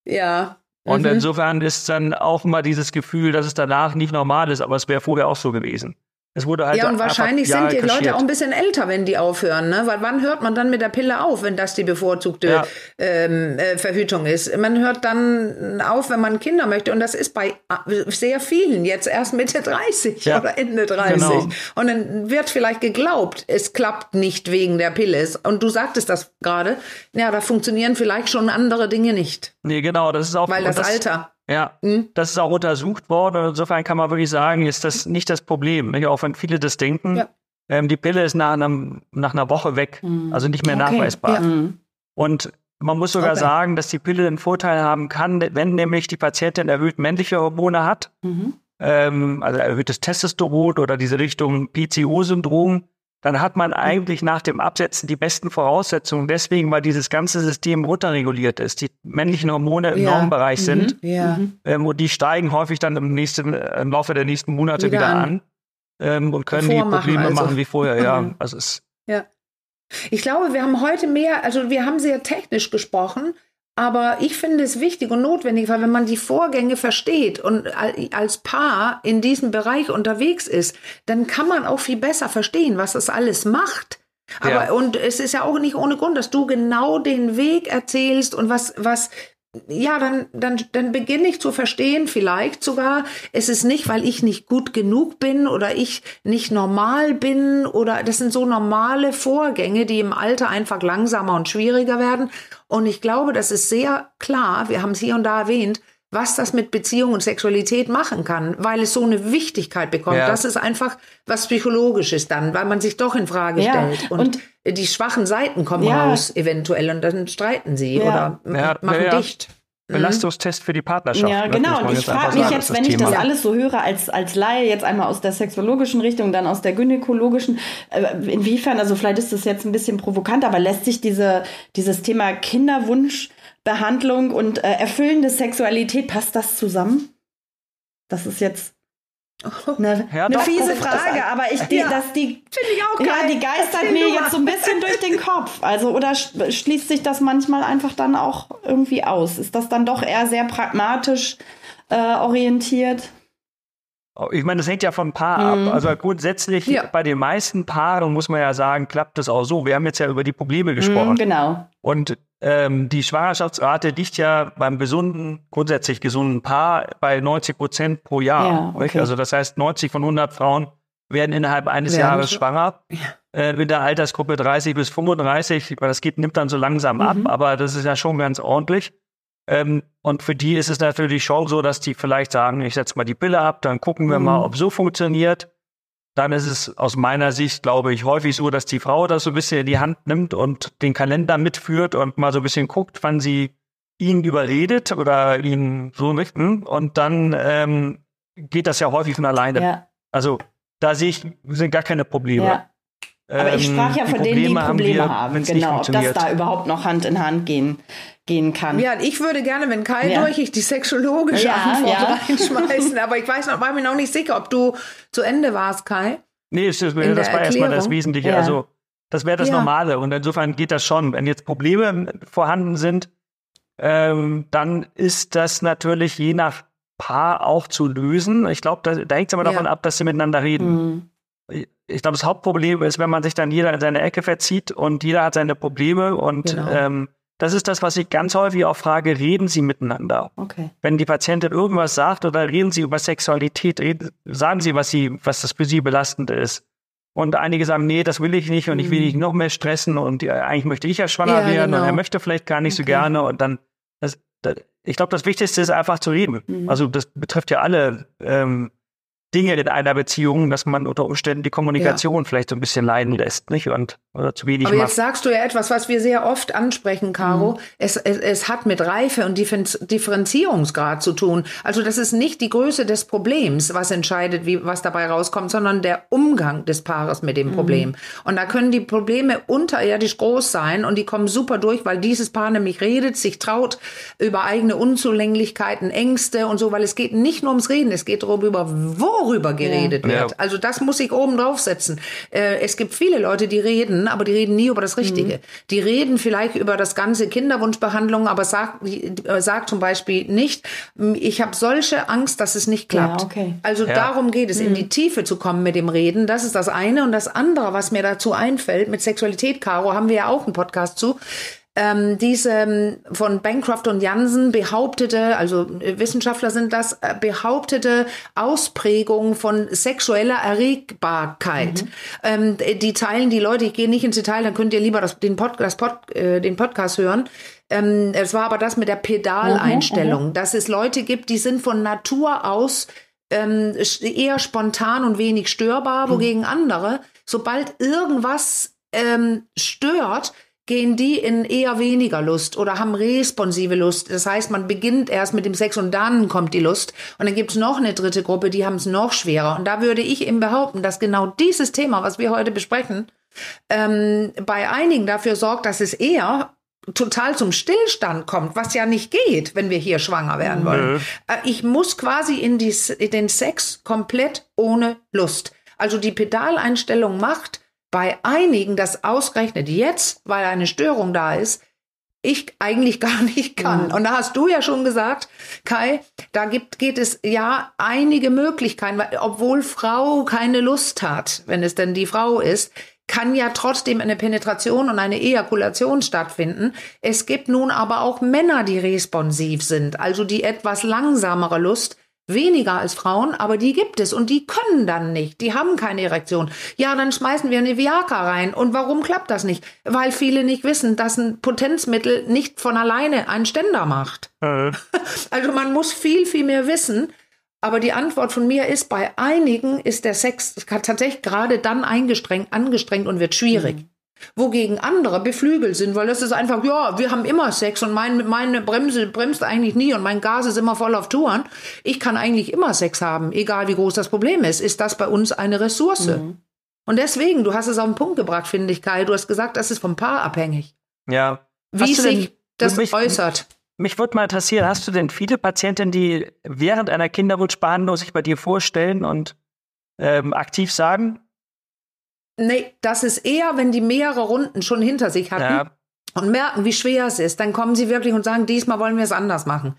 Ja. Und mhm. insofern ist dann auch immer dieses Gefühl, dass es danach nicht normal ist, aber es wäre vorher auch so gewesen. Es wurde halt ja, und wahrscheinlich sind die kaschiert. Leute auch ein bisschen älter, wenn die aufhören, ne? Weil wann hört man dann mit der Pille auf, wenn das die bevorzugte Ja. ähm, äh, Verhütung ist? Man hört dann auf, wenn man Kinder möchte. Und das ist bei äh, sehr vielen jetzt erst Mitte 30 Ja. oder Ende 30. Genau. Und dann wird vielleicht geglaubt, es klappt nicht wegen der Pille. Und du sagtest das gerade. Ja, da funktionieren vielleicht schon andere Dinge nicht. Nee, genau, das ist auch Weil und das, Alter. Ja, Hm? das ist auch untersucht worden. Insofern kann man wirklich sagen, ist das nicht das Problem. Nicht? Auch wenn viele das denken. Ja. Ähm, die Pille ist nach, einem, nach einer Woche weg, also nicht mehr Okay. nachweisbar. Ja. Mhm. Und man muss sogar Okay. sagen, dass die Pille einen Vorteil haben kann, wenn nämlich die Patientin erhöht männliche Hormone hat, Mhm. ähm, also erhöhtes Testosteron oder diese Richtung PCO-Syndrom, dann hat man eigentlich nach dem Absetzen die besten Voraussetzungen. Deswegen, weil dieses ganze System runterreguliert ist, die männlichen Hormone im Ja. Normbereich sind. Ja. Ähm, und die steigen häufig dann im, nächsten, äh, im Laufe der nächsten Monate Wieder wieder, an. an, ähm, und können die Probleme also. machen wie vorher. Ja, Mhm. also es Ja. Ich glaube, wir haben heute mehr, also wir haben sehr technisch gesprochen, aber ich finde es wichtig und notwendig, weil wenn man die Vorgänge versteht und al- als Paar in diesem Bereich unterwegs ist, dann kann man auch viel besser verstehen, was das alles macht. Aber Ja. und es ist ja auch nicht ohne Grund, dass du genau den Weg erzählst und was was ja, dann, dann, dann beginne ich zu verstehen, vielleicht sogar, es ist nicht, weil ich nicht gut genug bin oder ich nicht normal bin oder das sind so normale Vorgänge, die im Alter einfach langsamer und schwieriger werden. Und ich glaube, das ist sehr klar, wir haben es hier und da erwähnt, was das mit Beziehung und Sexualität machen kann, weil es so eine Wichtigkeit bekommt. Ja. Das ist einfach was Psychologisches dann, weil man sich doch in Frage Ja, stellt. Und, und- die schwachen Seiten kommen Ja. raus, eventuell, und dann streiten sie Ja. oder Ja, machen ja, ja. dicht. Belastungstest für die Partnerschaft. Ja, ne, genau. Und ich frage mich jetzt, wenn ich das alles so höre, als, als Laie, jetzt einmal aus der sexologischen Richtung, dann aus der gynäkologischen, äh, inwiefern, also vielleicht ist das jetzt ein bisschen provokant, aber lässt sich diese, dieses Thema Kinderwunschbehandlung und äh, erfüllende Sexualität, passt das zusammen? Das ist jetzt eine, Ja, eine fiese Frage, das- aber ich, die, Ja. dass die, Finde ich auch ja, geil. die geistert mir jetzt so ein bisschen durch den Kopf. Also, oder sch- schließt sich das manchmal einfach dann auch irgendwie aus? Ist das dann doch eher sehr pragmatisch äh, orientiert? Ich meine, das hängt ja vom Paar Mhm. ab. Also grundsätzlich Ja. bei den meisten Paaren muss man ja sagen, klappt das auch so. Wir haben jetzt ja über die Probleme gesprochen. Mm, genau. Und ähm, die Schwangerschaftsrate liegt ja beim gesunden, grundsätzlich gesunden Paar bei 90 Prozent pro Jahr. Ja, okay. Also das heißt, 90 von 100 Frauen werden innerhalb eines Werden Jahres schwanger. Äh, mit der Altersgruppe 30 bis 35, weil das geht, nimmt dann so langsam Mhm. ab, aber das ist ja schon ganz ordentlich. Ähm, und für die ist es natürlich schon so, dass die vielleicht sagen, ich setze mal die Pille ab, dann gucken wir Mhm. mal, ob so funktioniert. Dann ist es aus meiner Sicht, glaube ich, häufig so, dass die Frau das so ein bisschen in die Hand nimmt und den Kalender mitführt und mal so ein bisschen guckt, wann sie ihn überredet oder ihn so richten. Und dann ähm, geht das ja häufig von alleine. Ja, Also da sehe ich, sind gar keine Probleme. ja. Aber ich Ähm, sprach ja von denen, die Probleme wir, haben. nicht Genau, ob das da überhaupt noch Hand in Hand gehen, gehen kann. Ja, ich würde gerne, wenn Kai Ja. durch, ich die sexologische Ja, Antwort ja. reinschmeißen. Aber ich weiß noch, war mir noch nicht sicher, ob du zu Ende warst, Kai. Nee, das, das, war erstmal das. Wesentliche. Ja. Also, das wäre das Ja. Normale. Und insofern geht das schon. Wenn jetzt Probleme vorhanden sind, ähm, dann ist das natürlich je nach Paar auch zu lösen. Ich glaube, da, da hängt es aber Ja. davon ab, dass sie miteinander reden. Mhm. Ich glaube, das Hauptproblem ist, wenn man sich dann jeder in seine Ecke verzieht und jeder hat seine Probleme. Und Genau. ähm, das ist das, was ich ganz häufig auch frage, reden Sie miteinander? Okay. wenn die Patientin irgendwas sagt oder reden sie über Sexualität, reden, sagen sie, was sie, was das für sie belastend ist. Und einige sagen, nee, das will ich nicht und ich will nicht noch mehr stressen und äh, eigentlich möchte ich ja schwanger Ja, werden und genau. er möchte vielleicht gar nicht so Okay. gerne und dann, das, das, ich glaube, das Wichtigste ist einfach zu reden. Mhm. Also das betrifft ja alle ähm, Dinge in einer Beziehung, dass man unter Umständen die Kommunikation vielleicht so ein bisschen leiden lässt, nicht? Und oder zu wenig Aber macht. jetzt sagst du ja etwas, was wir sehr oft ansprechen, Caro. Mhm. Es, es, es hat mit Reife und Differen- Differenzierungsgrad zu tun. Also das ist nicht die Größe des Problems, was entscheidet, wie, was dabei rauskommt, sondern der Umgang des Paares mit Mhm. dem Problem. Und da können die Probleme unterirdisch groß sein und die kommen super durch, weil dieses Paar nämlich redet, sich traut über eigene Unzulänglichkeiten, Ängste und so, weil es geht nicht nur ums Reden, es geht darüber, wo worüber geredet ja. wird. Also das muss ich oben draufsetzen. Äh, es gibt viele Leute, die reden, aber die reden nie über das Richtige. Mhm. Die reden vielleicht über das ganze Kinderwunschbehandlung, aber sagt, äh, sagt zum Beispiel nicht, ich habe solche Angst, dass es nicht klappt. Ja, okay. Also Ja. darum geht es, in die Tiefe zu kommen mit dem Reden. Das ist das eine. Und das andere, was mir dazu einfällt, mit Sexualität, Caro, haben wir ja auch einen Podcast zu. Ähm, diese ähm, von Bancroft und Jansen behauptete, also äh, Wissenschaftler sind das, äh, behauptete Ausprägung von sexueller Erregbarkeit. Ähm, die teilen die Leute, ich gehe nicht ins Detail, dann könnt ihr lieber das, den, Pod, das Pod, äh, den Podcast hören. Ähm, es war aber das mit der Pedaleinstellung, dass es Leute gibt, die sind von Natur aus ähm, eher spontan und wenig störbar, wogegen andere, sobald irgendwas ähm, stört, gehen die in eher weniger Lust oder haben responsive Lust. Das heißt, man beginnt erst mit dem Sex und dann kommt die Lust. Und dann gibt es noch eine dritte Gruppe, die haben es noch schwerer. Und da würde ich eben behaupten, dass genau dieses Thema, was wir heute besprechen, ähm, bei einigen dafür sorgt, dass es eher total zum Stillstand kommt, was ja nicht geht, wenn wir hier schwanger werden wollen. Äh, Ich muss quasi in, die, in den Sex komplett ohne Lust. Also die Pedaleinstellung macht bei einigen das ausgerechnet jetzt, weil eine Störung da ist, ich eigentlich gar nicht kann. Mhm. Und da hast du ja schon gesagt, Kai, da gibt, geht es ja einige Möglichkeiten, weil, obwohl Frau keine Lust hat, wenn es denn die Frau ist, kann ja trotzdem eine Penetration und eine Ejakulation stattfinden. Es gibt nun aber auch Männer, die responsiv sind, also die etwas langsamere Lust weniger als Frauen, aber die gibt es und die können dann nicht. Die haben keine Erektion. Ja, dann schmeißen wir eine Viagra rein. Und warum klappt das nicht? Weil viele nicht wissen, dass ein Potenzmittel nicht von alleine einen Ständer macht. Äh, Also man muss viel, viel mehr wissen. Aber die Antwort von mir ist, bei einigen ist der Sex tatsächlich gerade dann eingestrengt, angestrengt und wird schwierig. Wogegen andere beflügelt sind, weil das ist einfach, ja, wir haben immer Sex und mein, meine Bremse bremst eigentlich nie und mein Gas ist immer voll auf Touren. Ich kann eigentlich immer Sex haben, egal wie groß das Problem ist. Ist das bei uns eine Ressource? Und deswegen, du hast es auf den Punkt gebracht, finde ich, Kai. Du hast gesagt, das ist vom Paar abhängig. ja. Wie sich das mich, äußert. Mich würde mal interessieren, hast du denn viele Patienten, die während einer Kinderwunschbehandlung sich bei dir vorstellen und ähm, aktiv sagen? Nee, das ist eher, wenn die mehrere Runden schon hinter sich hatten. Ja. und merken, wie schwer es ist, dann kommen sie wirklich und sagen, diesmal wollen wir es anders machen.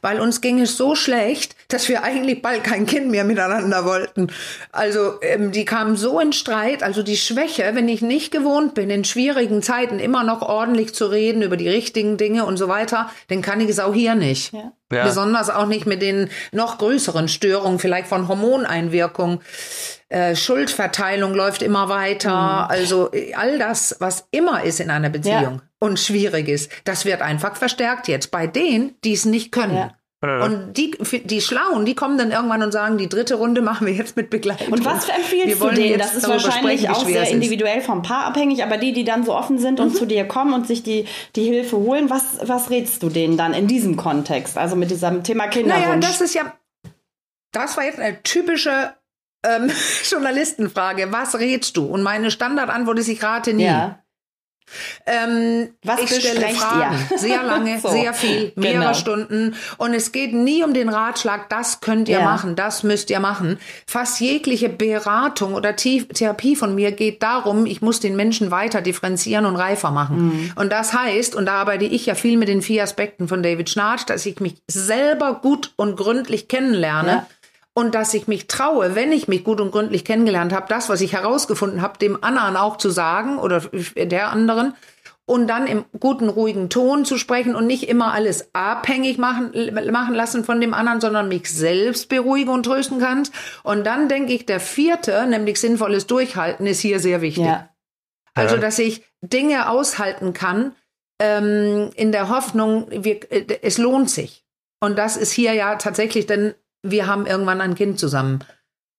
Weil uns ging es so schlecht, dass wir eigentlich bald kein Kind mehr miteinander wollten. Also ähm, die kamen so in Streit. Also die Schwäche, wenn ich nicht gewohnt bin, in schwierigen Zeiten immer noch ordentlich zu reden über die richtigen Dinge und so weiter, dann kann ich es auch hier nicht. Ja. Ja. Besonders auch nicht mit den noch größeren Störungen, vielleicht von Hormoneinwirkung. Äh, Schuldverteilung läuft immer weiter. Also äh, all das, was immer ist in einer Beziehung Ja. und schwierig ist, das wird einfach verstärkt jetzt bei denen, die es nicht können. Ja. Und die, die Schlauen, die kommen dann irgendwann und sagen, die dritte Runde machen wir jetzt mit Begleitung. Und was Wir empfiehlst du denen? Das ist wahrscheinlich sprechen, auch sehr individuell vom Paar abhängig, aber die, die dann so offen sind und zu dir kommen und sich die, die Hilfe holen, was, was rätst du denen dann in diesem Kontext? Also mit diesem Thema Kinderwunsch? Naja, das ist ja, das war jetzt eine typische ähm, Journalistenfrage. Was rätst du? Und meine Standardantwort ist, ich rate nie. ja. Ähm, Was ich stelle Fragen, ihr? sehr lange, So, sehr viel, mehrere genau. Stunden. Und es geht nie um den Ratschlag, das könnt ihr Ja. machen, das müsst ihr machen. Fast jegliche Beratung oder Therapie von mir geht darum, ich muss den Menschen weiter differenzieren und reifer machen. Mhm. Und das heißt, und da arbeite ich ja viel mit den vier Aspekten von David Schnarch, dass ich mich selber gut und gründlich kennenlerne. Ja. Und dass ich mich traue, wenn ich mich gut und gründlich kennengelernt habe, das, was ich herausgefunden habe, dem anderen auch zu sagen oder der anderen und dann im guten, ruhigen Ton zu sprechen und nicht immer alles abhängig machen, machen lassen von dem anderen, sondern mich selbst beruhigen und trösten kann. Und dann denke ich, der vierte, nämlich sinnvolles Durchhalten, ist hier sehr wichtig. Ja. Also, dass ich Dinge aushalten kann, ähm, in der Hoffnung, wir, äh, es lohnt sich. Und das ist hier ja tatsächlich, denn wir haben irgendwann ein Kind zusammen.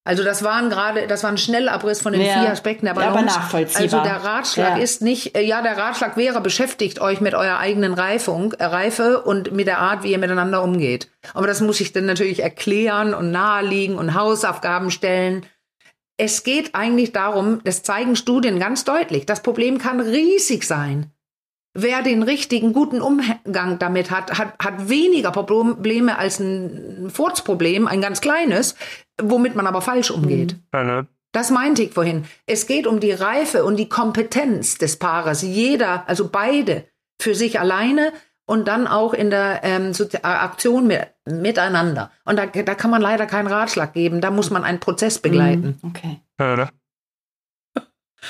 Also das waren gerade, das war ein Schnellabriss von den Ja. vier Aspekten der Ja, aber Balance. nachvollziehbar. Also der Ratschlag Ja. ist nicht, äh, ja, der Ratschlag wäre, beschäftigt euch mit eurer eigenen Reifung, äh, Reife und mit der Art, wie ihr miteinander umgeht. Aber das muss ich dann natürlich erklären und nahelegen und Hausaufgaben stellen. Es geht eigentlich darum, das zeigen Studien ganz deutlich. Das Problem kann riesig sein. Wer den richtigen, guten Umgang damit hat, hat, hat weniger Probleme als ein Furzproblem, ein ganz kleines, womit man aber falsch umgeht. Ja, ne? Das meinte ich vorhin. Es geht um die Reife und die Kompetenz des Paares. Jeder, also beide, für sich alleine und dann auch in der ähm, Aktion mit, miteinander. Und da, da kann man leider keinen Ratschlag geben. Da muss man einen Prozess begleiten. Okay.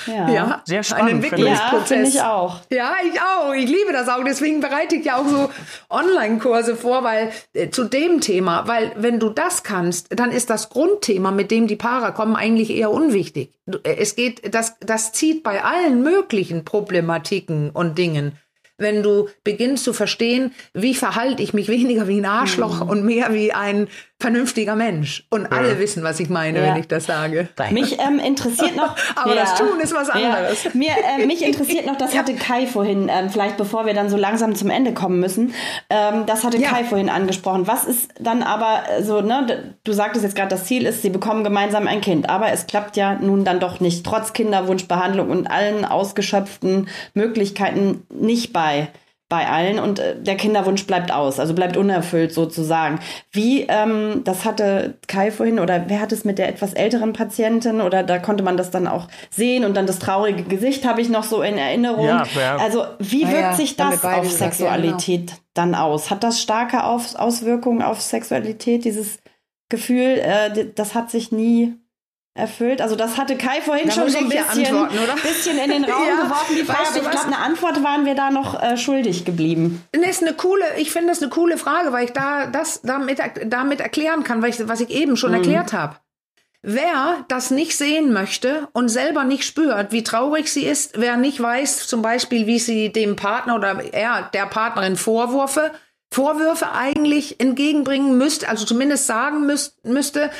Ja? Ja. Sehr spannend, finde ich. Ja, Entwicklungsprozess. finde ich auch. Ja, ich auch. Ich liebe das auch. Deswegen bereite ich ja auch so Online-Kurse vor, weil äh, zu dem Thema, weil wenn du das kannst, dann ist das Grundthema, mit dem die Paare kommen, eigentlich eher unwichtig. Äh, Es geht, das, das zieht bei allen möglichen Problematiken und Dingen. Wenn du beginnst zu verstehen, wie verhalte ich mich weniger wie ein Arschloch und mehr wie ein vernünftiger Mensch. Und alle wissen, was ich meine, Ja. wenn ich das sage. Mich ähm, interessiert noch. Aber das Tun ist was anderes. Ja. Mir, äh, mich interessiert noch, das hatte Kai vorhin, ähm, vielleicht bevor wir dann so langsam zum Ende kommen müssen, ähm, das hatte Ja. Kai vorhin angesprochen. Was ist dann aber äh, so, ne, du sagtest jetzt gerade, das Ziel ist, sie bekommen gemeinsam ein Kind, aber es klappt ja nun dann doch nicht, trotz Kinderwunschbehandlung und allen ausgeschöpften Möglichkeiten nicht bei bei allen und äh, der Kinderwunsch bleibt aus, also bleibt unerfüllt sozusagen. Wie, ähm, das hatte Kai vorhin oder wer hat es mit der etwas älteren Patientin oder da konnte man das dann auch sehen und dann das traurige Gesicht habe ich noch so in Erinnerung. Ja, ja. Also wie Ah wirkt ja, sich das auf gesagt, ja, genau. Sexualität dann aus? Hat das starke auf Auswirkungen auf Sexualität, dieses Gefühl, äh, das hat sich nie erfüllt? Also das hatte Kai vorhin Da schon so ein ich ja bisschen, bisschen in den Raum Ja, geworfen, die Frage. weißt du ich glaube, eine Antwort waren wir da noch äh, schuldig geblieben. Das ist eine coole, ich finde das eine coole Frage, weil ich da das damit, damit erklären kann, weil ich, was ich eben schon erklärt habe. Wer das nicht sehen möchte und selber nicht spürt, wie traurig sie ist, wer nicht weiß, zum Beispiel, wie sie dem Partner oder er der Partnerin Vorwürfe, Vorwürfe eigentlich entgegenbringen müsste, also zumindest sagen müsst, müsste,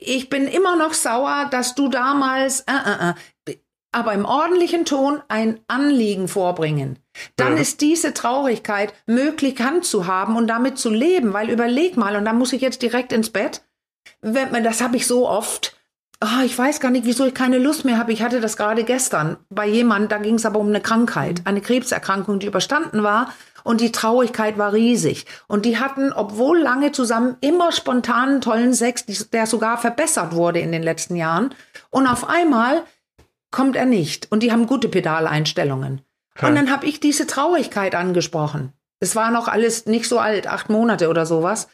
ich bin immer noch sauer, dass du damals, äh, äh, äh, aber im ordentlichen Ton ein Anliegen vorbringen. Dann Ja. ist diese Traurigkeit möglich Hand zu haben und damit zu leben, weil überleg mal, und da muss ich jetzt direkt ins Bett, wenn man, das habe ich so oft, ah, ich weiß gar nicht, wieso ich keine Lust mehr habe. Ich hatte das gerade gestern bei jemand, da ging es aber um eine Krankheit, eine Krebserkrankung, die überstanden war und die Traurigkeit war riesig. Und die hatten, obwohl lange zusammen, immer spontanen tollen Sex, der sogar verbessert wurde in den letzten Jahren. Und auf einmal kommt er nicht. Und die haben gute Pedaleinstellungen. Und dann habe ich diese Traurigkeit angesprochen. Es war noch alles nicht so alt, acht Monate oder sowas.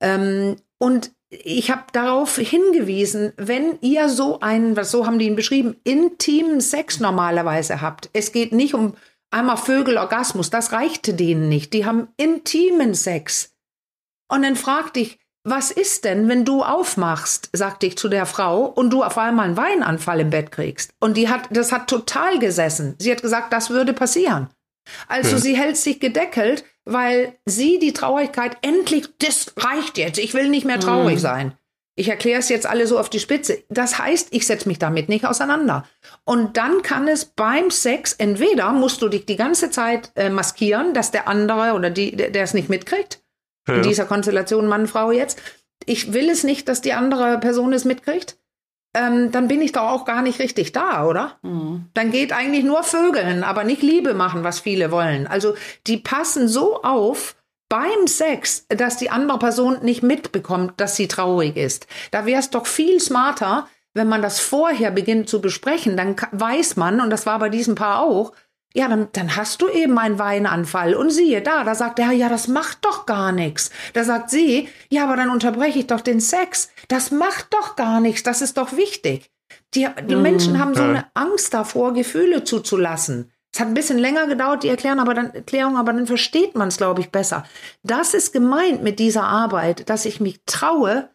Ähm, und ich habe darauf hingewiesen, wenn ihr so einen, was so haben die ihn beschrieben, intimen Sex normalerweise habt. Es geht nicht um einmal Vögel, Orgasmus, das reichte denen nicht. Die haben intimen Sex. Und dann fragte ich, was ist denn, wenn du aufmachst, sagte ich zu der Frau, und du auf einmal einen Weinanfall im Bett kriegst? Und die hat, das hat total gesessen. Sie hat gesagt, das würde passieren. Also Ja. sie hält sich gedeckelt, weil sie die Traurigkeit endlich, das reicht jetzt, ich will nicht mehr traurig sein. Ich erkläre es jetzt alle so auf die Spitze. Das heißt, ich setze mich damit nicht auseinander. Und dann kann es beim Sex, entweder musst du dich die ganze Zeit äh, maskieren, dass der andere oder die, der der es nicht mitkriegt, Ja. in dieser Konstellation Mann, Frau jetzt. Ich will es nicht, dass die andere Person es mitkriegt. Ähm, dann bin ich doch auch gar nicht richtig da, oder? Dann geht eigentlich nur Vögeln, aber nicht Liebe machen, was viele wollen. Also die passen so auf beim Sex, dass die andere Person nicht mitbekommt, dass sie traurig ist. Da wäre es doch viel smarter, wenn man das vorher beginnt zu besprechen. Dann weiß man, und das war bei diesem Paar auch, ja, dann, dann hast du eben einen Weinanfall. Und siehe da, da sagt er, ja, das macht doch gar nichts. Da sagt sie, ja, aber dann unterbreche ich doch den Sex. Das macht doch gar nichts, das ist doch wichtig. Die, die Menschen haben so eine Angst davor, Gefühle zuzulassen. Es hat ein bisschen länger gedauert, die Erklärung, aber dann, Erklärung, aber dann versteht man es, glaube ich, besser. Das ist gemeint mit dieser Arbeit, dass ich mich traue,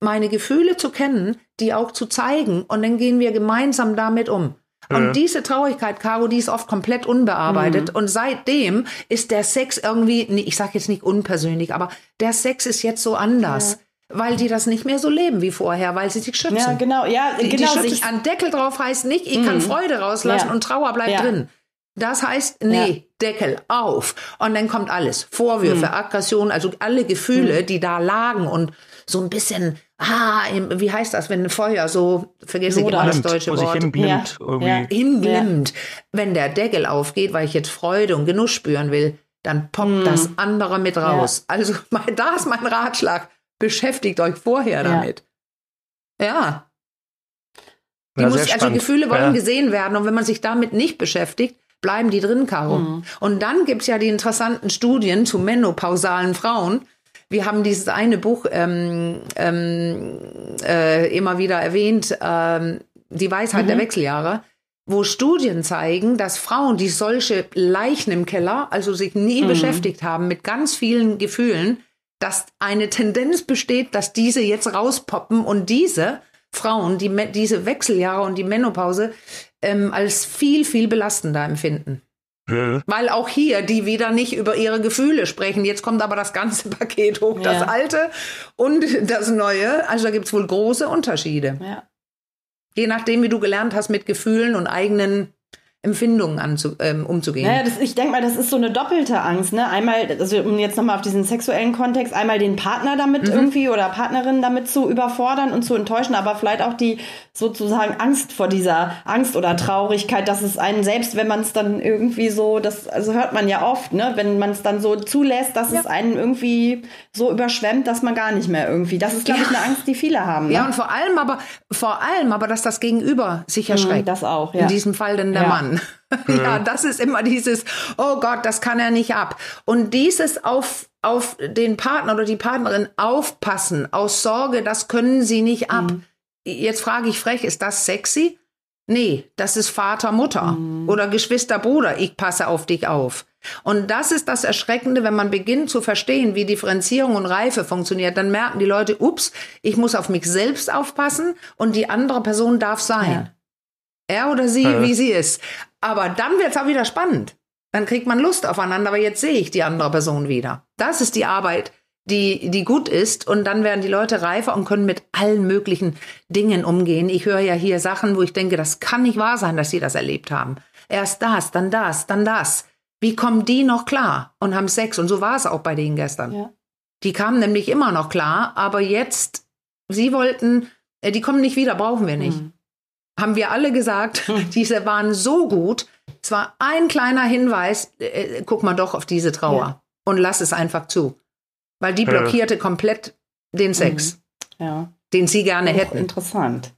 meine Gefühle zu kennen, die auch zu zeigen und dann gehen wir gemeinsam damit um. Und Ja. diese Traurigkeit, Caro, die ist oft komplett unbearbeitet. Und seitdem ist der Sex irgendwie, nee, ich sage jetzt nicht unpersönlich, aber der Sex ist jetzt so anders, weil die das nicht mehr so leben wie vorher, weil sie sich schützen. Ja, genau, ja, Die, genau. die sich- an Deckel drauf heißt nicht, ich kann Freude rauslassen Ja. und Trauer bleibt Ja. drin. Das heißt, nee, ja. Deckel auf. Und dann kommt alles. Vorwürfe, hm. Aggression, also alle Gefühle, hm. die da lagen und so ein bisschen, ah, wie heißt das, wenn ein Feuer so, vergesse ich immer das deutsche Wort. Hinglimmt, ja. Hinglimmt. Ja. Wenn der Deckel aufgeht, weil ich jetzt Freude und Genuss spüren will, dann poppt hm. das andere mit raus. Also da ist mein Ratschlag. Beschäftigt euch vorher damit. Ja. Die muss, also Gefühle wollen gesehen werden und wenn man sich damit nicht beschäftigt, bleiben die drin, Caro. Mhm. Und dann gibt es ja die interessanten Studien zu menopausalen Frauen. Wir haben dieses eine Buch ähm, ähm, äh, immer wieder erwähnt, ähm, Die Weisheit mhm. der Wechseljahre, wo Studien zeigen, dass Frauen, die solche Leichen im Keller, also sich nie mhm. beschäftigt haben mit ganz vielen Gefühlen, dass eine Tendenz besteht, dass diese jetzt rauspoppen und diese Frauen, die diese Wechseljahre und die Menopause ähm, als viel, viel belastender empfinden. Ja. Weil auch hier die wieder nicht über ihre Gefühle sprechen. Jetzt kommt aber das ganze Paket hoch, ja. das alte und das neue. Also da gibt es wohl große Unterschiede. Ja. Je nachdem, wie du gelernt hast, mit Gefühlen und eigenen Empfindungen anzu, ähm, umzugehen. Naja, das, ich denke mal, das ist so eine doppelte Angst. Ne? Einmal, also um jetzt nochmal auf diesen sexuellen Kontext, einmal den Partner damit mhm. irgendwie oder Partnerin damit zu überfordern und zu enttäuschen, aber vielleicht auch die sozusagen Angst vor dieser Angst oder Traurigkeit, dass es einen selbst, wenn man es dann irgendwie so, das also hört man ja oft, ne, wenn man es dann so zulässt, dass ja. es einen irgendwie so überschwemmt, dass man gar nicht mehr irgendwie. Das ist, glaube ja. ich, eine Angst, die viele haben. Ne? Ja, und vor allem aber, vor allem aber, dass das Gegenüber sich mhm, erschreckt. Das auch, ja. In diesem Fall denn der ja. Mann. ja, das ist immer dieses, oh Gott, das kann er nicht ab. Und dieses auf, auf den Partner oder die Partnerin aufpassen, aus Sorge, das können sie nicht ab. Mhm. Jetzt frage ich frech, ist das sexy? Nee, das ist Vater, Mutter mhm. oder Geschwister, Bruder, ich passe auf dich auf. Und das ist das Erschreckende, wenn man beginnt zu verstehen, wie Differenzierung und Reife funktioniert, dann merken die Leute, ups, ich muss auf mich selbst aufpassen und die andere Person darf sein. Ja. Er oder sie, ja. wie sie ist. Aber dann wird es auch wieder spannend. Dann kriegt man Lust aufeinander, aber jetzt sehe ich die andere Person wieder. Das ist die Arbeit, die, die gut ist. Und dann werden die Leute reifer und können mit allen möglichen Dingen umgehen. Ich höre ja hier Sachen, wo ich denke, das kann nicht wahr sein, dass sie das erlebt haben. Erst das, dann das, dann das. Wie kommen die noch klar und haben Sex? Und so war es auch bei denen gestern. Ja. Die kamen nämlich immer noch klar, aber jetzt, sie wollten, äh, die kommen nicht wieder, brauchen wir nicht. Mhm haben wir alle gesagt, hm. diese waren so gut. Es war ein kleiner Hinweis, äh, guck mal doch auf diese Trauer ja. und lass es einfach zu. Weil die blockierte ja. komplett den Sex, mhm. ja. den sie gerne auch hätten. Interessant.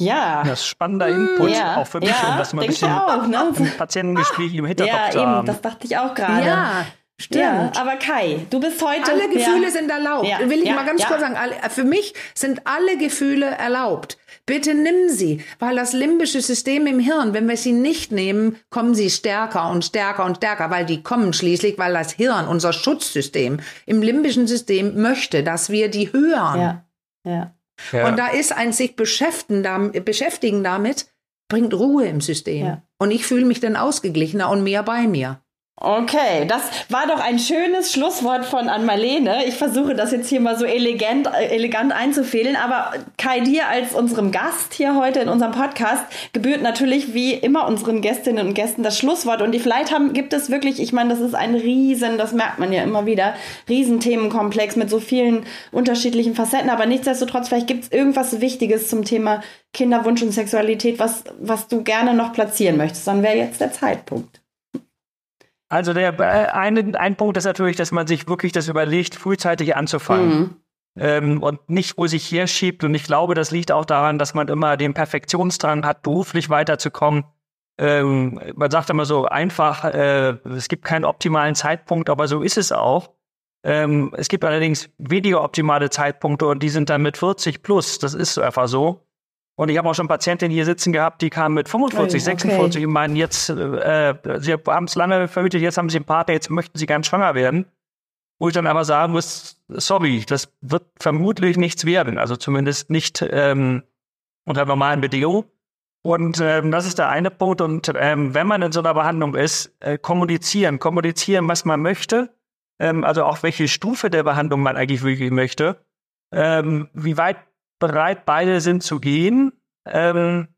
Ja. Das ist spannender Input, ja. auch für mich, ja, um das mal ein bisschen auch, ne? im Patientengespräch im Hinterkopf ja, zu haben. Das dachte ich auch gerade. Ja, Stimmt. Ja, aber Kai, du bist heute. Alle Gefühle ja. sind erlaubt. Ja. Will ich ja. mal ganz kurz sagen. Für mich sind alle Gefühle erlaubt. Bitte nimm sie, weil das limbische System im Hirn, wenn wir sie nicht nehmen, kommen sie stärker und stärker und stärker, weil die kommen schließlich, weil das Hirn, unser Schutzsystem im limbischen System möchte, dass wir die hören. Ja. Ja. ja. Und da ist ein sich beschäftigen, beschäftigen damit, bringt Ruhe im System. Ja. Und ich fühle mich dann ausgeglichener und mehr bei mir. Okay, das war doch ein schönes Schlusswort von Ann-Marlene. Ich versuche das jetzt hier mal so elegant, äh, elegant einzufädeln, aber Kai, dir als unserem Gast hier heute in unserem Podcast gebührt natürlich wie immer unseren Gästinnen und Gästen das Schlusswort und die vielleicht haben, gibt es wirklich, ich meine, das ist ein riesen, das merkt man ja immer wieder, Riesenthemenkomplex mit so vielen unterschiedlichen Facetten, aber nichtsdestotrotz, vielleicht gibt es irgendwas Wichtiges zum Thema Kinderwunsch und Sexualität, was, was du gerne noch platzieren möchtest, dann wäre jetzt der Zeitpunkt. Also der äh, eine, ein Punkt ist natürlich, dass man sich wirklich das überlegt, frühzeitig anzufangen. Mhm. Ähm, und nicht wo sich herschiebt. Und ich glaube, das liegt auch daran, dass man immer den Perfektionsdrang hat, beruflich weiterzukommen. Ähm, man sagt immer so einfach, äh, es gibt keinen optimalen Zeitpunkt, aber so ist es auch. Ähm, es gibt allerdings weniger optimale Zeitpunkte und die sind dann mit 40 plus. Das ist einfach so. Und ich habe auch schon Patientinnen hier sitzen gehabt, die kamen mit 45, okay. 46 und meinen, jetzt, äh, sie haben es lange verhütet, jetzt haben sie einen Partner, jetzt möchten sie ganz schwanger werden. Wo ich dann aber sagen muss, sorry, das wird vermutlich nichts werden. Also zumindest nicht ähm, unter normalen Bedingungen. Und ähm, das ist der eine Punkt. Und ähm, wenn man in so einer Behandlung ist, äh, kommunizieren, kommunizieren, was man möchte. Ähm, also auch welche Stufe der Behandlung man eigentlich wirklich möchte. Ähm, wie weit bereit beide sind zu gehen. Ähm,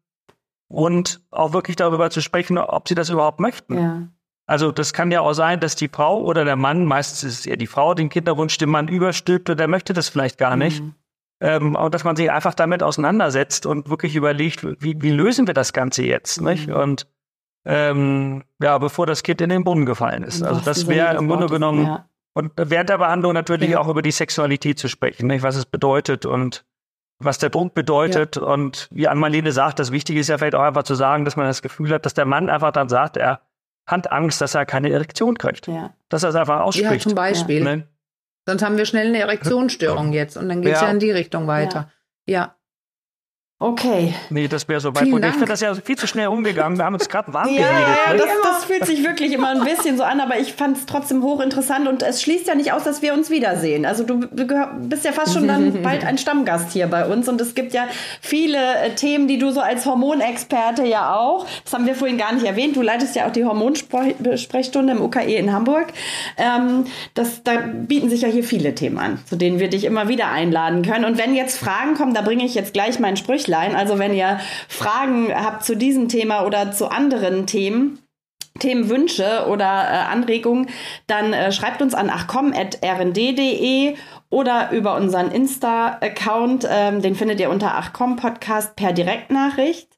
und auch wirklich darüber zu sprechen, ob sie das überhaupt möchten. Ja. Also das kann ja auch sein, dass die Frau oder der Mann, meistens ist es eher die Frau, den Kinderwunsch dem Mann überstülpt und der möchte das vielleicht gar nicht. Mhm. Ähm, und dass man sich einfach damit auseinandersetzt und wirklich überlegt, wie, wie lösen wir das Ganze jetzt, mhm. nicht? Und ähm, ja, bevor das Kind in den Brunnen gefallen ist. Also das wäre im Grunde genommen ja. und während der Behandlung natürlich ja. auch über die Sexualität zu sprechen, nicht? was es bedeutet und was der Druck bedeutet. Ja. Und wie Anmalene sagt, das Wichtige ist ja vielleicht auch einfach zu sagen, dass man das Gefühl hat, dass der Mann einfach dann sagt, er hat Angst, dass er keine Erektion kriegt. Ja. Dass er es einfach ausspricht. Ja, zum Beispiel. Ne? Sonst haben wir schnell eine Erektionsstörung jetzt und dann geht es ja. ja. in die Richtung weiter. ja. Okay. Nee, das wäre so weit. Und ich finde das ja viel zu schnell umgegangen. Wir haben uns gerade warm ja, geredet. Ja, ne? das, das, fühlt sich wirklich immer ein bisschen so an, aber ich fand es trotzdem hochinteressant und es schließt ja nicht aus, dass wir uns wiedersehen. Also du bist ja fast schon dann bald ein Stammgast hier bei uns und es gibt ja viele äh, Themen, die du so als Hormonexperte ja auch, das haben wir vorhin gar nicht erwähnt, du leitest ja auch die Hormonsprechstunde im UKE in Hamburg. Ähm, das, da bieten sich ja hier viele Themen an, zu denen wir dich immer wieder einladen können. Und wenn jetzt Fragen kommen, da bringe ich jetzt gleich meinen Sprüchlein Sprüchlein. Also wenn ihr Fragen habt zu diesem Thema oder zu anderen Themen, Themenwünsche oder äh, Anregungen, dann äh, schreibt uns an achcom.rnd.de oder über unseren Insta-Account. Ähm, den findet ihr unter achcom Podcast per Direktnachricht.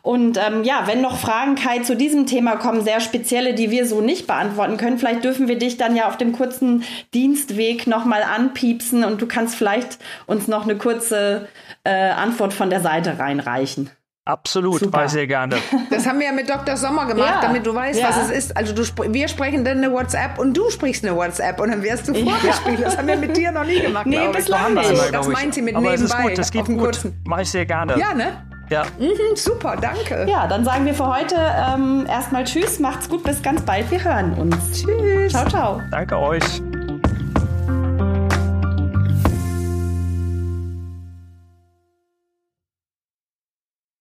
Und ähm, ja, wenn noch Fragen, Kai, zu diesem Thema kommen, sehr spezielle, die wir so nicht beantworten können, vielleicht dürfen wir dich dann ja auf dem kurzen Dienstweg nochmal anpiepsen und du kannst vielleicht uns noch eine kurze äh, Antwort von der Seite reinreichen. Absolut, Super. sehr gerne. Das haben wir ja mit Dr. Sommer gemacht, ja. damit du weißt, ja. was es ist. Also du, wir sprechen dann eine WhatsApp und du sprichst eine WhatsApp und dann wirst du vorgespielt. Ja. Das haben wir mit dir noch nie gemacht. Nee, bislang nicht. Das, das meint sie mit Aber nebenbei. Es ist gut, das geht gut. Mache ich sehr gerne. Ja, ne? Ja. Mhm, super, danke. Ja, dann sagen wir für heute ähm, erstmal Tschüss, macht's gut, bis ganz bald. Wir hören uns. Tschüss. Ciao, ciao. Danke euch.